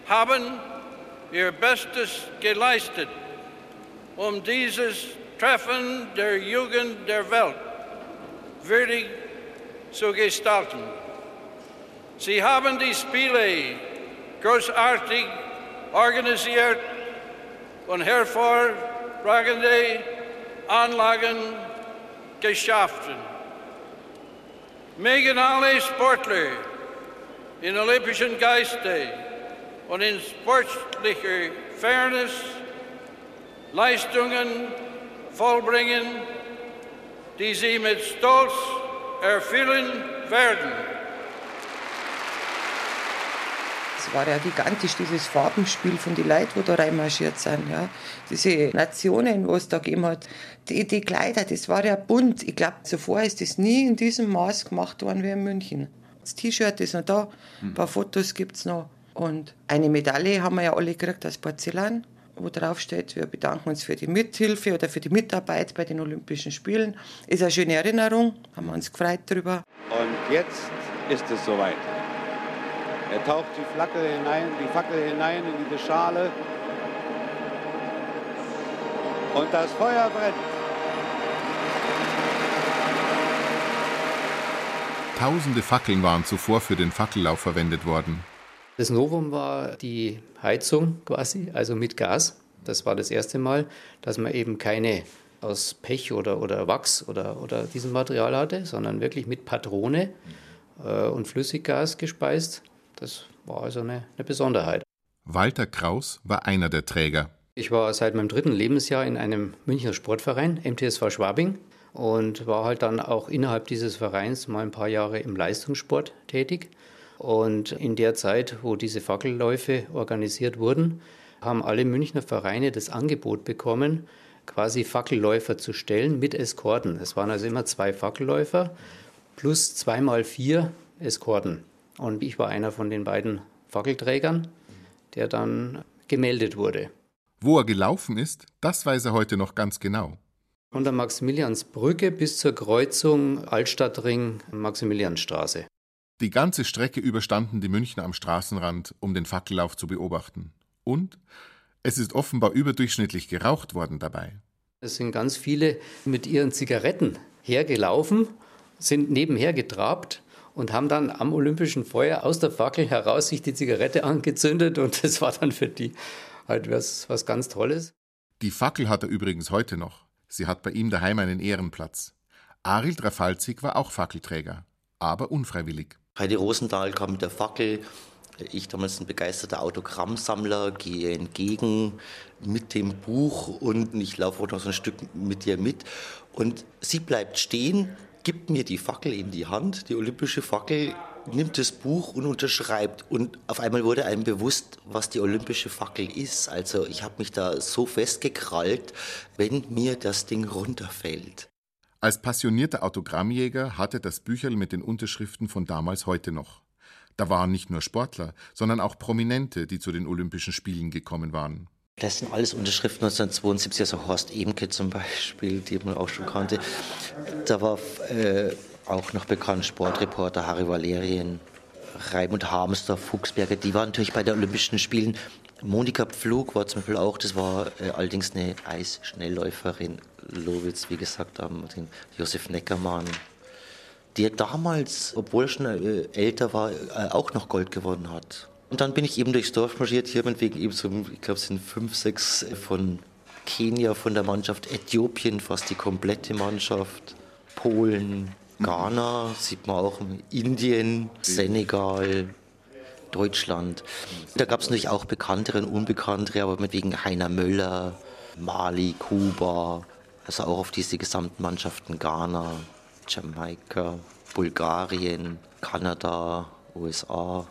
haben ihr Bestes geleistet, um dieses Treffen der Jugend der Welt würdig zu gestalten. Sie haben die Spiele großartig organisiert und hervorragende Anlagen geschaffen. Mögen alle Sportler in olympischen Geiste und in sportlicher Fairness Leistungen vollbringen, die sie mit Stolz erfüllen werden. Es war ja gigantisch, dieses Farbenspiel von den Leuten, die da reinmarschiert sind. Ja. Diese Nationen, was es da gegeben hat. Die, die Kleider, das war ja bunt. Ich glaube, zuvor ist das nie in diesem Maß gemacht worden wie in München. Das T-Shirt ist noch da, ein paar Fotos gibt es noch. Und eine Medaille haben wir ja alle gekriegt aus Porzellan, wo drauf steht, wir bedanken uns für die Mithilfe oder für die Mitarbeit bei den Olympischen Spielen. Ist eine schöne Erinnerung, haben wir uns gefreut darüber. Und jetzt ist es soweit. Er taucht die Flagge hinein, die Fackel hinein in diese Schale. Und das Feuer brennt. Tausende Fackeln waren zuvor für den Fackellauf verwendet worden. Das Novum war die Heizung quasi, also mit Gas. Das war das erste Mal, dass man eben keine aus Pech oder, oder Wachs oder, oder diesem Material hatte, sondern wirklich mit Patrone äh, und Flüssiggas gespeist. Das war also eine, eine Besonderheit. Walter Kraus war einer der Träger. Ich war seit meinem dritten Lebensjahr in einem Münchner Sportverein, MTSV Schwabing, und war halt dann auch innerhalb dieses Vereins mal ein paar Jahre im Leistungssport tätig. Und in der Zeit, wo diese Fackelläufe organisiert wurden, haben alle Münchner Vereine das Angebot bekommen, quasi Fackelläufer zu stellen mit Eskorten. Es waren also immer zwei Fackelläufer plus zweimal vier Eskorten. Und ich war einer von den beiden Fackelträgern, der dann gemeldet wurde. Wo er gelaufen ist, das weiß er heute noch ganz genau. Von der Maximiliansbrücke bis zur Kreuzung Altstadtring Maximilianstraße. Die ganze Strecke überstanden die Münchner am Straßenrand, um den Fackellauf zu beobachten. Und es ist offenbar überdurchschnittlich geraucht worden dabei. Es sind ganz viele mit ihren Zigaretten hergelaufen, sind nebenher getrabt und haben dann am Olympischen Feuer aus der Fackel heraus sich die Zigarette angezündet und das war dann für die halt was, was ganz Tolles. Die Fackel hat er übrigens heute noch. Sie hat bei ihm daheim einen Ehrenplatz. Arild Rafalzig war auch Fackelträger, aber unfreiwillig. Heidi Rosendahl kam mit der Fackel. Ich damals ein begeisterter Autogrammsammler, gehe entgegen mit dem Buch und ich laufe auch noch so ein Stück mit ihr mit. Und sie bleibt stehen, gibt mir die Fackel in die Hand, die olympische Fackel, nimmt das Buch und unterschreibt. Und auf einmal wurde einem bewusst, was die olympische Fackel ist. Also ich habe mich da so festgekrallt, wenn mir das Ding runterfällt. Als passionierter Autogrammjäger hatte das Bücherl mit den Unterschriften von damals heute noch. Da waren nicht nur Sportler, sondern auch Prominente, die zu den Olympischen Spielen gekommen waren. Das sind alles Unterschriften 1972, also Horst Emke zum Beispiel, die man auch schon kannte. Da war äh, auch noch bekannt Sportreporter Harry Valerien, Raimund Harmsdorf, Fuchsberger, die waren natürlich bei den Olympischen Spielen. Monika Pflug war zum Beispiel auch, das war äh, allerdings eine Eisschnellläuferin. Lowitz, wie gesagt, haben den Josef Neckermann, der damals, obwohl er schon äh, älter war, äh, auch noch Gold gewonnen hat. Und dann bin ich eben durchs Dorf marschiert, hier wegen eben so, ich glaube, es sind fünf, sechs von Kenia, von der Mannschaft, Äthiopien, fast die komplette Mannschaft, Polen, Ghana, sieht man auch, Indien, Senegal, Deutschland. Da gab es natürlich auch bekanntere und unbekanntere, aber mit wegen Heiner Möller, Mali, Kuba, also auch auf diese gesamten Mannschaften Ghana, Jamaika, Bulgarien, Kanada, USA.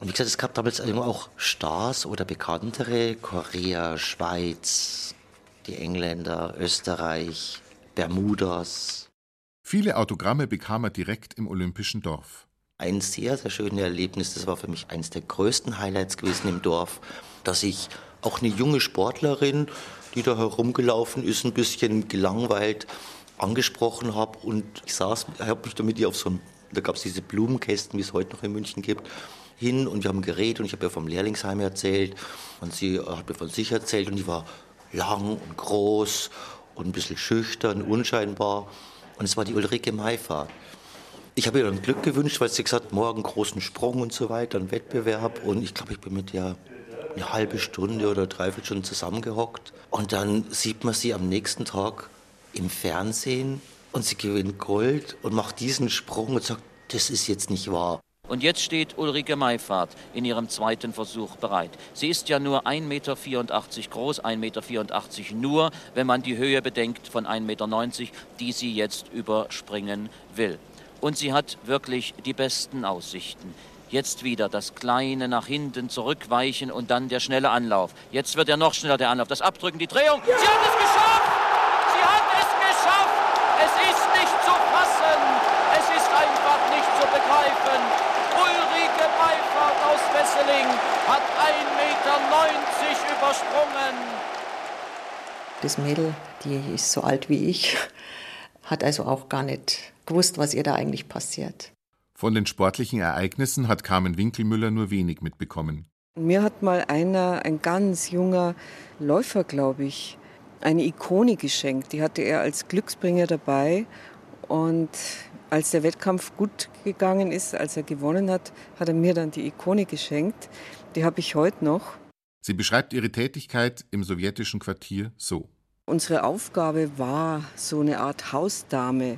Und wie gesagt, es gab damals auch Stars oder bekanntere, Korea, Schweiz, die Engländer, Österreich, Bermudas. Viele Autogramme bekam er direkt im Olympischen Dorf. Ein sehr, sehr schönes Erlebnis, das war für mich eines der größten Highlights gewesen im Dorf, dass ich auch eine junge Sportlerin, die da herumgelaufen ist, ein bisschen gelangweilt angesprochen habe und ich saß, habe mich da mit ihr auf so einem, da gab es diese Blumenkästen, wie es heute noch in München gibt, hin und wir haben geredet und ich habe ihr vom Lehrlingsheim erzählt und sie hat mir von sich erzählt und die war lang und groß und ein bisschen schüchtern, unscheinbar. Und es war die Ulrike Maifahrt. Ich habe ihr dann Glück gewünscht, weil sie gesagt hat, morgen großen Sprung und so weiter, ein Wettbewerb. Und ich glaube, ich bin mit ihr eine halbe Stunde oder dreiviertel Stunden zusammengehockt. Und dann sieht man sie am nächsten Tag im Fernsehen und sie gewinnt Gold und macht diesen Sprung und sagt, das ist jetzt nicht wahr. Und jetzt steht Ulrike Meifahrt in ihrem zweiten Versuch bereit. Sie ist ja nur 1,84 Meter groß, 1,84 Meter nur, wenn man die Höhe bedenkt von 1,90 Meter, die sie jetzt überspringen will. Und sie hat wirklich die besten Aussichten. Jetzt wieder das kleine nach hinten zurückweichen und dann der schnelle Anlauf. Jetzt wird er noch schneller, der Anlauf. Das Abdrücken, die Drehung. Sie hat es geschafft! Sie hat es geschafft! Es ist nicht zu fassen! Es ist einfach nicht zu begreifen. Ulrike Beifahrt aus Wesseling hat 1,90 Meter übersprungen. Das Mädel, die ist so alt wie ich, hat also auch gar nicht gewusst, was ihr da eigentlich passiert. Von den sportlichen Ereignissen hat Carmen Winkelmüller nur wenig mitbekommen. Mir hat mal einer, ein ganz junger Läufer, glaube ich, eine Ikone geschenkt. Die hatte er als Glücksbringer dabei. Und als der Wettkampf gut gegangen ist, als er gewonnen hat, hat er mir dann die Ikone geschenkt. Die habe ich heute noch. Sie beschreibt ihre Tätigkeit im sowjetischen Quartier so. Unsere Aufgabe war so eine Art Hausdame.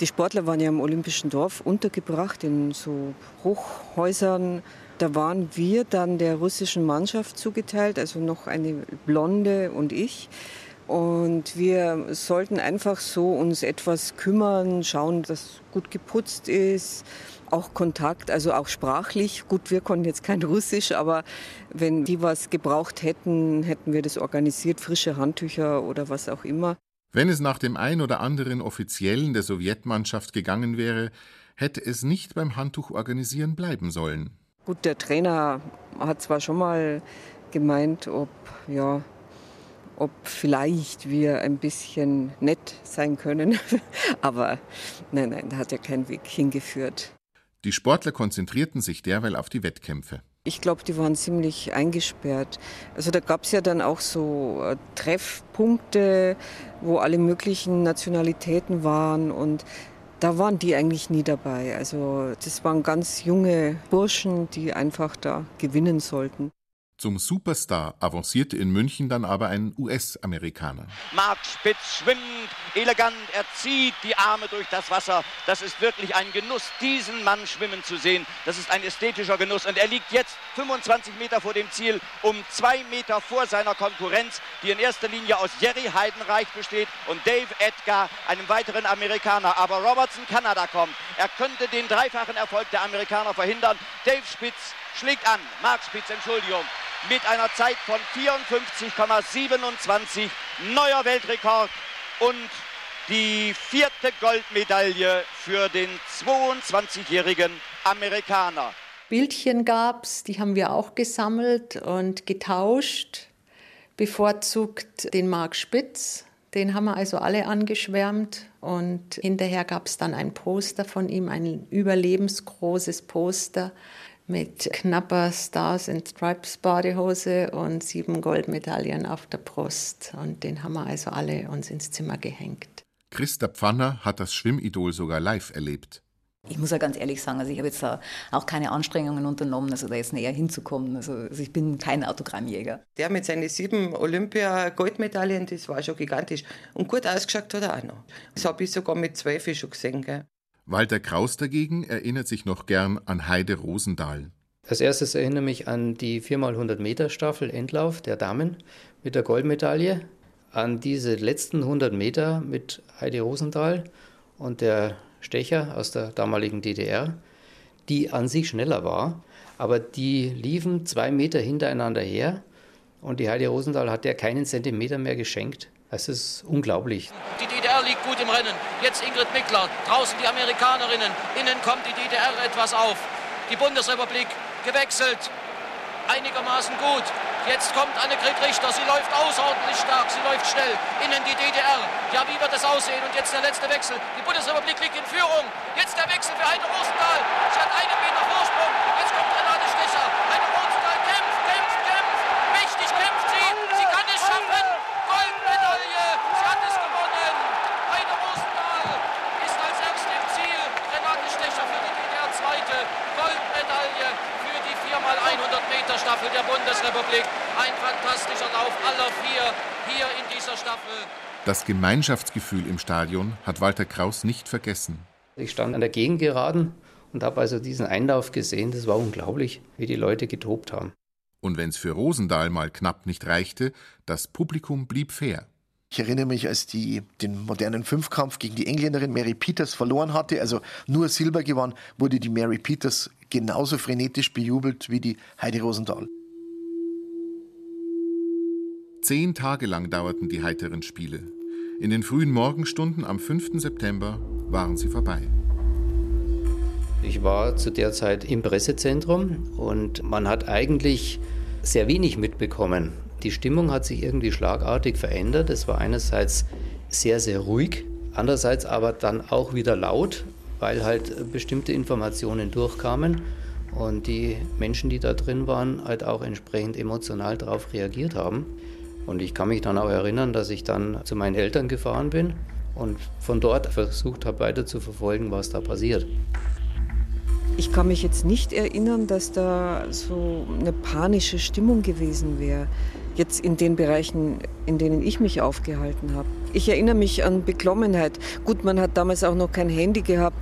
Die Sportler waren ja im Olympischen Dorf untergebracht in so Hochhäusern. Da waren wir dann der russischen Mannschaft zugeteilt, also noch eine Blonde und ich. Und wir sollten einfach so uns etwas kümmern, schauen, dass gut geputzt ist, auch Kontakt, also auch sprachlich. Gut, wir konnten jetzt kein Russisch, aber wenn die was gebraucht hätten, hätten wir das organisiert, frische Handtücher oder was auch immer. Wenn es nach dem ein oder anderen Offiziellen der Sowjetmannschaft gegangen wäre, hätte es nicht beim Handtuchorganisieren bleiben sollen. Gut, der Trainer hat zwar schon mal gemeint, ob ja, ob vielleicht wir ein bisschen nett sein können, aber nein, nein, da hat ja kein Weg hingeführt. Die Sportler konzentrierten sich derweil auf die Wettkämpfe. Ich glaube, die waren ziemlich eingesperrt. Also da gab es ja dann auch so äh, Treffpunkte, wo alle möglichen Nationalitäten waren und da waren die eigentlich nie dabei. Also das waren ganz junge Burschen, die einfach da gewinnen sollten. Zum Superstar avancierte in München dann aber ein US-Amerikaner. Mark Spitz schwimmt elegant, er zieht die Arme durch das Wasser. Das ist wirklich ein Genuss, diesen Mann schwimmen zu sehen. Das ist ein ästhetischer Genuss und er liegt jetzt 25 Meter vor dem Ziel, um zwei Meter vor seiner Konkurrenz, die in erster Linie aus Jerry Heidenreich besteht und Dave Edgar, einem weiteren Amerikaner. Aber Robertson Kanada kommt. Er könnte den dreifachen Erfolg der Amerikaner verhindern. Dave Spitz schlägt an. Mark Spitz, Entschuldigung mit einer Zeit von 54,27. Neuer Weltrekord und die vierte Goldmedaille für den 22-jährigen Amerikaner. Bildchen gab es, die haben wir auch gesammelt und getauscht. Bevorzugt den Mark Spitz, den haben wir also alle angeschwärmt. Und hinterher gab es dann ein Poster von ihm, ein überlebensgroßes Poster mit knapper Stars in Stripes Badehose und sieben Goldmedaillen auf der Brust. Und den haben wir also alle uns ins Zimmer gehängt. Christa Pfanner hat das Schwimmidol sogar live erlebt. Ich muss ja ganz ehrlich sagen, also ich habe jetzt auch keine Anstrengungen unternommen, also da jetzt näher hinzukommen. Also, also ich bin kein Autogrammjäger. Der mit seinen sieben Olympia-Goldmedaillen, das war schon gigantisch. Und gut ausgeschaut hat er auch noch. Das habe ich sogar mit zwölf schon gesehen. Gell? Walter Kraus dagegen erinnert sich noch gern an Heide Rosendahl. Als erstes erinnere ich mich an die 4x100 Meter Staffel Endlauf der Damen mit der Goldmedaille, an diese letzten 100 Meter mit Heide Rosendahl und der Stecher aus der damaligen DDR, die an sich schneller war, aber die liefen zwei Meter hintereinander her und die Heide Rosendahl hat der keinen Zentimeter mehr geschenkt. Es ist unglaublich. Die DDR liegt gut im Rennen. Jetzt Ingrid Mickler. Draußen die Amerikanerinnen. Innen kommt die DDR etwas auf. Die Bundesrepublik gewechselt. Einigermaßen gut. Jetzt kommt Annegret Richter. Sie läuft außerordentlich stark. Sie läuft schnell. Innen die DDR. Ja, wie wird das aussehen? Und jetzt der letzte Wechsel. Die Bundesrepublik liegt in Führung. Jetzt der Wechsel für Heide Rosenthal. Sie hat einen Meter Vorsprung. Jetzt kommt Renate Stecher. Heide Rosenthal kämpft, kämpft, kämpft. Mächtig kämpft sie. Sie kann es schaffen. Goldmedaille. Sie hat es gewonnen. Heide Rosenthal ist als erste im Ziel. Renate Stecher für die DDR zweite. Goldmedaille für die 4x100 Meter Staffel der Bundesrepublik. Ein fantastischer Lauf aller vier hier in dieser Staffel. Das Gemeinschaftsgefühl im Stadion hat Walter Kraus nicht vergessen. Ich stand an der Gegengeraden und habe also diesen Einlauf gesehen. Das war unglaublich, wie die Leute getobt haben. Und wenn es für Rosendahl mal knapp nicht reichte, das Publikum blieb fair. Ich erinnere mich, als die den modernen Fünfkampf gegen die Engländerin Mary Peters verloren hatte, also nur Silber gewann, wurde die Mary Peters genauso frenetisch bejubelt wie die Heidi Rosendahl. Zehn Tage lang dauerten die heiteren Spiele. In den frühen Morgenstunden am 5. September waren sie vorbei. Ich war zu der Zeit im Pressezentrum und man hat eigentlich sehr wenig mitbekommen. Die Stimmung hat sich irgendwie schlagartig verändert. Es war einerseits sehr, sehr ruhig, andererseits aber dann auch wieder laut, weil halt bestimmte Informationen durchkamen und die Menschen, die da drin waren, halt auch entsprechend emotional darauf reagiert haben. Und ich kann mich dann auch erinnern, dass ich dann zu meinen Eltern gefahren bin und von dort versucht habe, weiter zu verfolgen, was da passiert. Ich kann mich jetzt nicht erinnern, dass da so eine panische Stimmung gewesen wäre jetzt in den Bereichen, in denen ich mich aufgehalten habe. Ich erinnere mich an Beklommenheit. Gut, man hat damals auch noch kein Handy gehabt.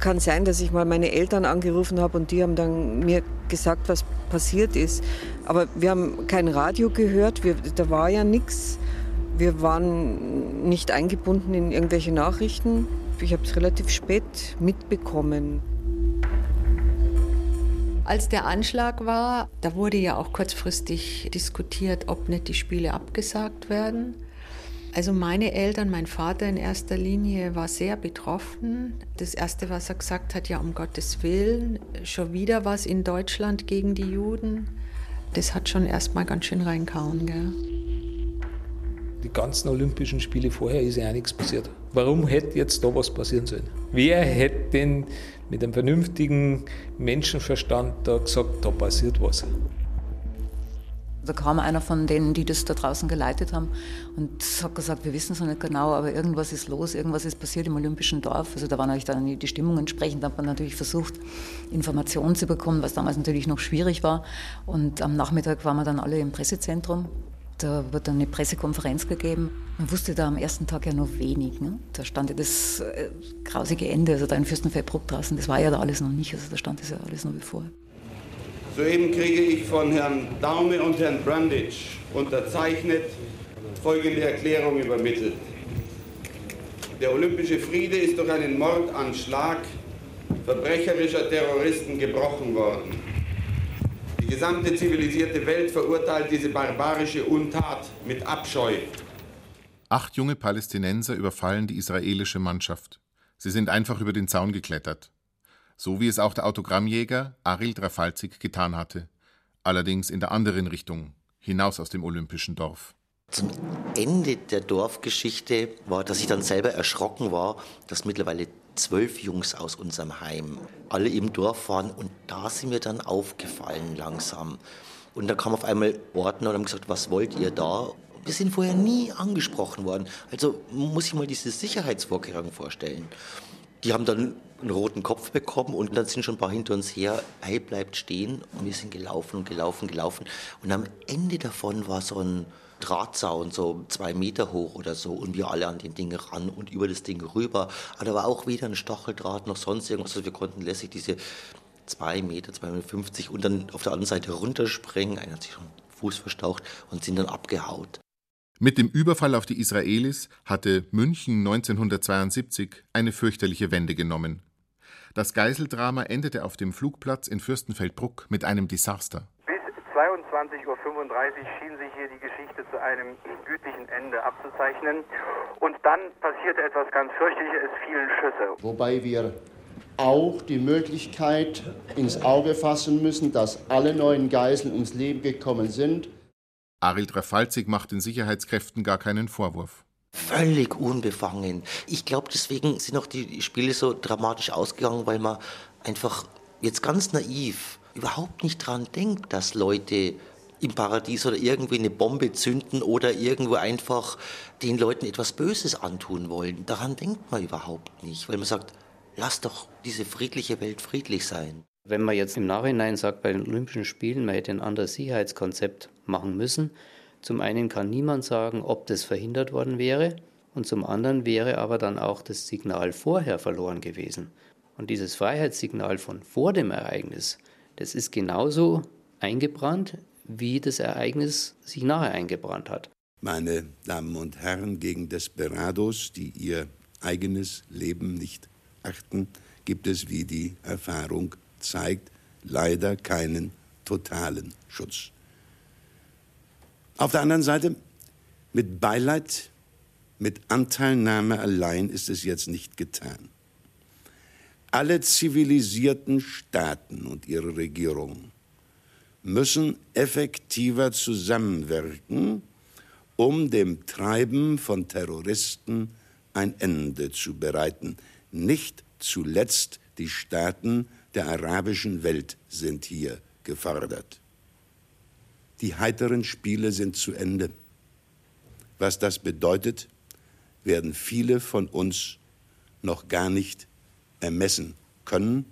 Kann sein, dass ich mal meine Eltern angerufen habe und die haben dann mir gesagt, was passiert ist. Aber wir haben kein Radio gehört, wir, da war ja nichts. Wir waren nicht eingebunden in irgendwelche Nachrichten. Ich habe es relativ spät mitbekommen. Als der Anschlag war, da wurde ja auch kurzfristig diskutiert, ob nicht die Spiele abgesagt werden. Also meine Eltern, mein Vater in erster Linie war sehr betroffen. Das Erste, was er gesagt hat, ja um Gottes Willen, schon wieder was in Deutschland gegen die Juden. Das hat schon erstmal ganz schön reinkauen. Gell? Die ganzen Olympischen Spiele vorher ist ja auch nichts passiert. Warum hätte jetzt da was passieren sollen? Wer hätte denn mit einem vernünftigen Menschenverstand da gesagt, da passiert was. Da kam einer von denen, die das da draußen geleitet haben und hat gesagt, wir wissen es noch nicht genau, aber irgendwas ist los, irgendwas ist passiert im Olympischen Dorf. Also da war natürlich dann die Stimmung entsprechend, da hat man natürlich versucht, Informationen zu bekommen, was damals natürlich noch schwierig war. Und am Nachmittag waren wir dann alle im Pressezentrum da wird dann eine Pressekonferenz gegeben. Man wusste da am ersten Tag ja noch wenig. Ne? Da stand ja das äh, grausige Ende, also da in Fürstenfeldbruck draußen, das war ja da alles noch nicht, also da stand das ja alles noch bevor. Soeben kriege ich von Herrn Daume und Herrn Branditsch unterzeichnet folgende Erklärung übermittelt. Der olympische Friede ist durch einen Mordanschlag verbrecherischer Terroristen gebrochen worden. Die gesamte zivilisierte Welt verurteilt diese barbarische Untat mit Abscheu. Acht junge Palästinenser überfallen die israelische Mannschaft. Sie sind einfach über den Zaun geklettert. So wie es auch der Autogrammjäger Aril Drafalzig getan hatte. Allerdings in der anderen Richtung, hinaus aus dem olympischen Dorf. Zum Ende der Dorfgeschichte war, dass ich dann selber erschrocken war, dass mittlerweile zwölf Jungs aus unserem Heim alle im Dorf waren und da sind mir dann aufgefallen langsam. Und da kam auf einmal Ordner und haben gesagt, was wollt ihr da? Wir sind vorher nie angesprochen worden. Also muss ich mal diese Sicherheitsvorkehrungen vorstellen. Die haben dann einen roten Kopf bekommen und dann sind schon ein paar hinter uns her, hey, bleibt stehen. Und wir sind gelaufen und gelaufen, gelaufen. Und am Ende davon war so ein Drahtzaun, so zwei Meter hoch oder so, und wir alle an den Ding ran und über das Ding rüber. Aber da war auch weder ein Stacheldraht noch sonst irgendwas. Also wir konnten lässig diese zwei Meter, 2,50 Meter und dann auf der anderen Seite runterspringen. Einer hat sich schon Fuß verstaucht und sind dann abgehaut. Mit dem Überfall auf die Israelis hatte München 1972 eine fürchterliche Wende genommen. Das Geiseldrama endete auf dem Flugplatz in Fürstenfeldbruck mit einem Desaster. 22.35 Uhr schien sich hier die Geschichte zu einem gütlichen Ende abzuzeichnen. Und dann passierte etwas ganz fürchterliches, es fielen Schüsse. Wobei wir auch die Möglichkeit ins Auge fassen müssen, dass alle neuen Geiseln ums Leben gekommen sind. Arild Trafalzig macht den Sicherheitskräften gar keinen Vorwurf. Völlig unbefangen. Ich glaube, deswegen sind auch die Spiele so dramatisch ausgegangen, weil man einfach jetzt ganz naiv überhaupt nicht daran denkt, dass Leute im Paradies oder irgendwie eine Bombe zünden oder irgendwo einfach den Leuten etwas Böses antun wollen. Daran denkt man überhaupt nicht, weil man sagt, lass doch diese friedliche Welt friedlich sein. Wenn man jetzt im Nachhinein sagt, bei den Olympischen Spielen, man hätte ein anderes Sicherheitskonzept machen müssen, zum einen kann niemand sagen, ob das verhindert worden wäre, und zum anderen wäre aber dann auch das Signal vorher verloren gewesen. Und dieses Freiheitssignal von vor dem Ereignis, das ist genauso eingebrannt, wie das Ereignis sich nachher eingebrannt hat. meine Damen und Herren, gegen Desperados, die ihr eigenes Leben nicht achten, gibt es, wie die Erfahrung zeigt, leider keinen totalen Schutz. Auf der anderen Seite, mit Beileid, mit Anteilnahme allein ist es jetzt nicht getan. Alle zivilisierten Staaten und ihre Regierungen müssen effektiver zusammenwirken, um dem Treiben von Terroristen ein Ende zu bereiten. Nicht zuletzt die Staaten der arabischen Welt sind hier gefordert. Die heiteren Spiele sind zu Ende. Was das bedeutet, werden viele von uns noch gar nicht ermessen können.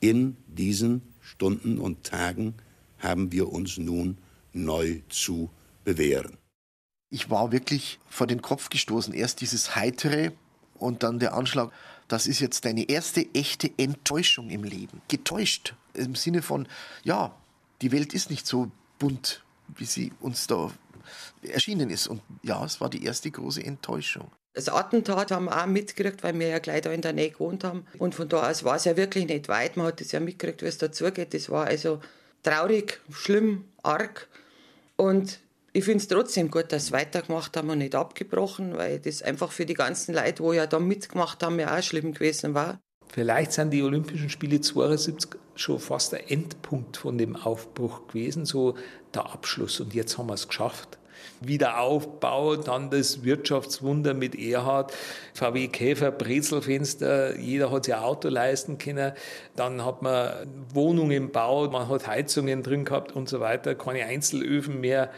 In diesen Stunden und Tagen haben wir uns nun neu zu bewähren. Ich war wirklich vor den Kopf gestoßen. Erst dieses heitere und dann der Anschlag. Das ist jetzt deine erste echte Enttäuschung im Leben. Getäuscht im Sinne von, ja, die Welt ist nicht so bunt, wie sie uns da erschienen ist. Und ja, es war die erste große Enttäuschung. Das Attentat haben wir auch mitgekriegt, weil wir ja gleich da in der Nähe gewohnt haben. Und von da aus war es ja wirklich nicht weit. Man hat es ja mitgekriegt, wie es dazugeht. Das war also traurig, schlimm, arg. Und ich finde es trotzdem gut, dass sie weitergemacht haben und nicht abgebrochen, weil das einfach für die ganzen Leute, die ja da mitgemacht haben, ja auch schlimm gewesen war. Vielleicht sind die Olympischen Spiele 72 schon fast der Endpunkt von dem Aufbruch gewesen, so der Abschluss. Und jetzt haben wir es geschafft. Wiederaufbau, dann das Wirtschaftswunder mit Erhard, VW Käfer, Brezelfenster, jeder hat sich ein Auto leisten können. Dann hat man Wohnungen im Bau, man hat Heizungen drin gehabt und so weiter, keine Einzelöfen mehr.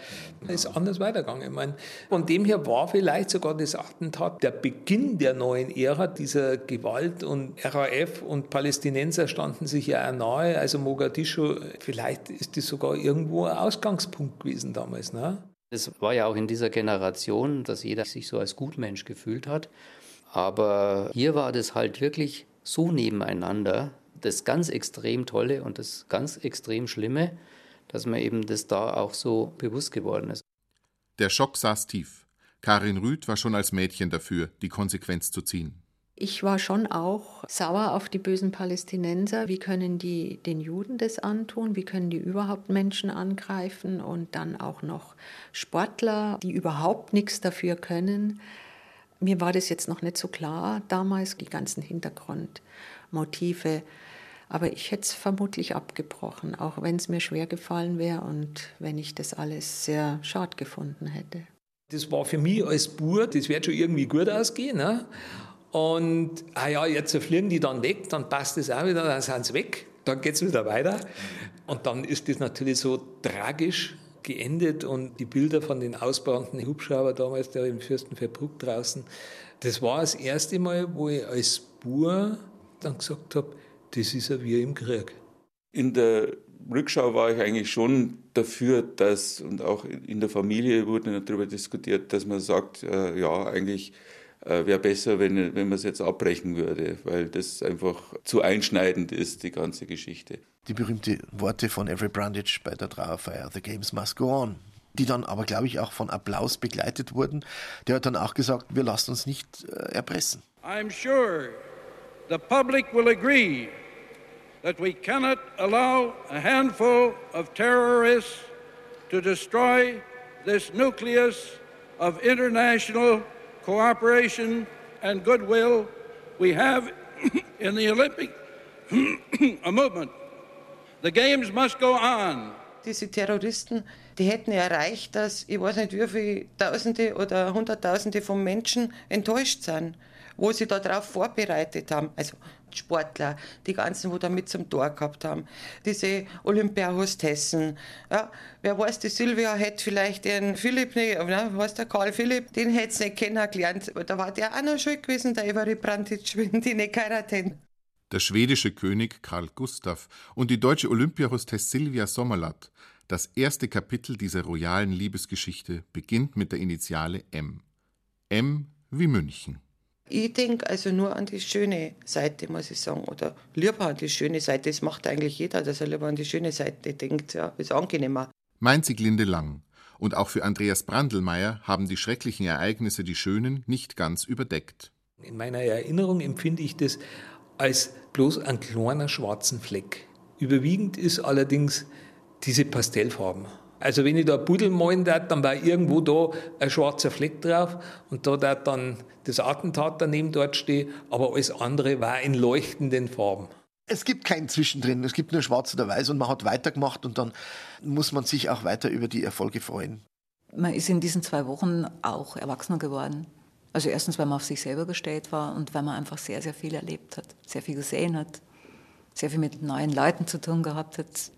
Es ist anders weitergegangen. Ich meine, von dem her war vielleicht sogar das Attentat der Beginn der neuen Ära, dieser Gewalt und RAF und Palästinenser standen sich ja auch nahe, also Mogadischu, vielleicht ist das sogar irgendwo ein Ausgangspunkt gewesen damals. Ne? Es war ja auch in dieser Generation, dass jeder sich so als Gutmensch gefühlt hat. Aber hier war das halt wirklich so nebeneinander, das ganz extrem Tolle und das ganz extrem Schlimme, dass mir eben das da auch so bewusst geworden ist. Der Schock saß tief. Karin Rüth war schon als Mädchen dafür, die Konsequenz zu ziehen. Ich war schon auch sauer auf die bösen Palästinenser. Wie können die den Juden das antun? Wie können die überhaupt Menschen angreifen? Und dann auch noch Sportler, die überhaupt nichts dafür können. Mir war das jetzt noch nicht so klar damals, die ganzen Hintergrundmotive. Aber ich hätte es vermutlich abgebrochen, auch wenn es mir schwer gefallen wäre und wenn ich das alles sehr schade gefunden hätte. Das war für mich als Bur, das wird schon irgendwie gut ausgehen. Ne? Und ah ja, jetzt fliegen die dann weg, dann passt es auch wieder, dann sind sie weg, dann geht es wieder weiter. Und dann ist das natürlich so tragisch geendet und die Bilder von den ausbrannten Hubschrauber damals da im Fürstenfeldbruck draußen, das war das erste Mal, wo ich als Bur dann gesagt habe, das ist ja wie im Krieg. In der Rückschau war ich eigentlich schon dafür, dass, und auch in der Familie wurde darüber diskutiert, dass man sagt, äh, ja, eigentlich äh, wäre besser, wenn, wenn man es jetzt abbrechen würde, weil das einfach zu einschneidend ist, die ganze Geschichte. Die berühmten Worte von Avery Brundage bei der Trauerfeier, The Games Must Go On, die dann aber, glaube ich, auch von Applaus begleitet wurden. Der hat dann auch gesagt, wir lassen uns nicht äh, erpressen. I'm sure the public will agree that we cannot allow a handful of terrorists to destroy this nucleus of international cooperation and goodwill we have in the Olympic movement. The games must go on. Diese Terroristen, die hätten erreicht, dass ich weiß nicht, wie viele Tausende oder Hunderttausende von Menschen enttäuscht sind, wo sie darauf vorbereitet haben. Also Sportler, die ganzen, wo da mit zum Tor gehabt haben, diese Olympiahostessen. Ja, wer weiß, die Silvia hätte vielleicht den Philipp nicht, was der Karl Philipp, den hätte sie nicht kennengelernt. Da war der auch noch schuld gewesen, der Ivari Brandic, wenn die nicht geheiratet Der schwedische König Karl Gustav und die deutsche Olympiahostess Silvia Sommerlath. Das erste Kapitel dieser royalen Liebesgeschichte beginnt mit der Initiale M. M wie München. Ich denke also nur an die schöne Seite, muss ich sagen. Oder lieber an die schöne Seite. Das macht eigentlich jeder, dass er lieber an die schöne Seite denkt. Ja, ist angenehmer. Meint Sieglinde Lang. Und auch für Andreas Brandelmeier haben die schrecklichen Ereignisse die schönen nicht ganz überdeckt. In meiner Erinnerung empfinde ich das als bloß ein kleiner schwarzen Fleck. Überwiegend ist allerdings diese Pastellfarben. Also wenn ich da Pudel malen darf, dann war irgendwo da ein schwarzer Fleck drauf und da darf dann das Attentat daneben dort stehen, aber alles andere war in leuchtenden Farben. Es gibt kein Zwischendrin, es gibt nur schwarz oder weiß und man hat weitergemacht und dann muss man sich auch weiter über die Erfolge freuen. Man ist in diesen zwei Wochen auch erwachsener geworden. Also erstens, weil man auf sich selber gestellt war und weil man einfach sehr, sehr viel erlebt hat, sehr viel gesehen hat, sehr viel mit neuen Leuten zu tun gehabt hat.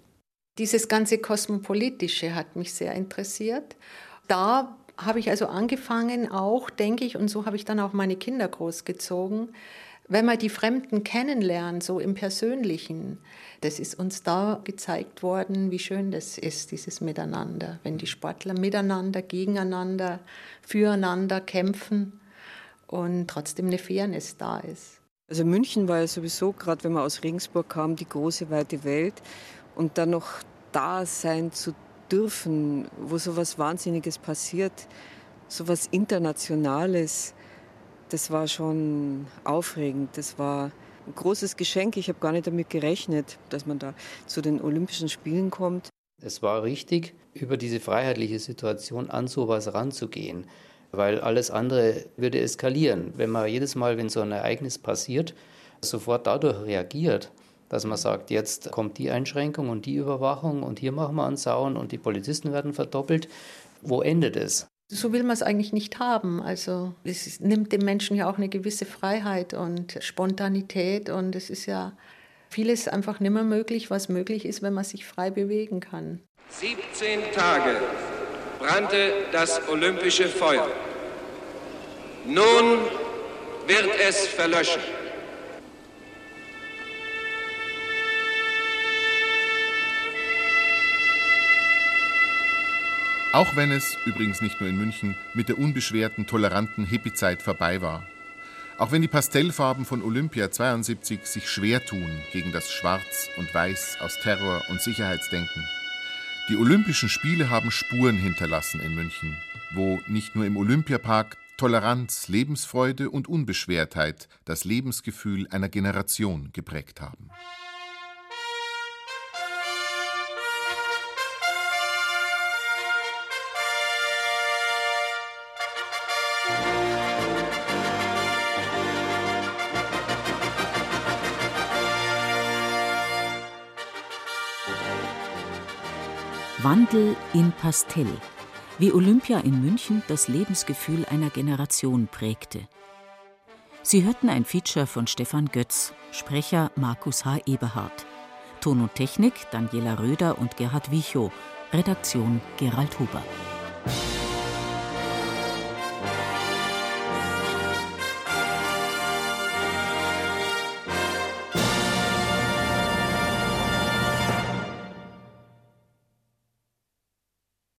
Dieses ganze Kosmopolitische hat mich sehr interessiert. Da habe ich also angefangen, auch, denke ich, und so habe ich dann auch meine Kinder großgezogen, wenn man die Fremden kennenlernt, so im Persönlichen, das ist uns da gezeigt worden, wie schön das ist, dieses Miteinander, wenn die Sportler miteinander, gegeneinander, füreinander kämpfen und trotzdem eine Fairness da ist. Also München war ja sowieso, gerade wenn man aus Regensburg kam, die große weite Welt und dann noch da sein zu dürfen, wo so was Wahnsinniges passiert, so was Internationales, das war schon aufregend. Das war ein großes Geschenk. Ich habe gar nicht damit gerechnet, dass man da zu den Olympischen Spielen kommt. Es war richtig, über diese freiheitliche Situation an sowas ranzugehen, weil alles andere würde eskalieren. Wenn man jedes Mal, wenn so ein Ereignis passiert, sofort dadurch reagiert, dass man sagt, jetzt kommt die Einschränkung und die Überwachung und hier machen wir einen Zaun und die Polizisten werden verdoppelt. Wo endet es? So will man es eigentlich nicht haben. Also es nimmt dem Menschen ja auch eine gewisse Freiheit und Spontanität und es ist ja vieles einfach nicht mehr möglich, was möglich ist, wenn man sich frei bewegen kann. 17 Tage brannte das olympische Feuer. Nun wird es verlöschen. Auch wenn es, übrigens nicht nur in München, mit der unbeschwerten, toleranten Hippie-Zeit vorbei war. Auch wenn die Pastellfarben von Olympia 72 sich schwer tun gegen das Schwarz und Weiß aus Terror und Sicherheitsdenken. Die Olympischen Spiele haben Spuren hinterlassen in München, wo nicht nur im Olympiapark Toleranz, Lebensfreude und Unbeschwertheit das Lebensgefühl einer Generation geprägt haben. Wandel in Pastell, wie Olympia in München das Lebensgefühl einer Generation prägte. Sie hörten ein Feature von Stefan Götz, Sprecher Markus H. Eberhardt. Ton und Technik Daniela Röder und Gerhard Wichow, Redaktion Gerald Huber.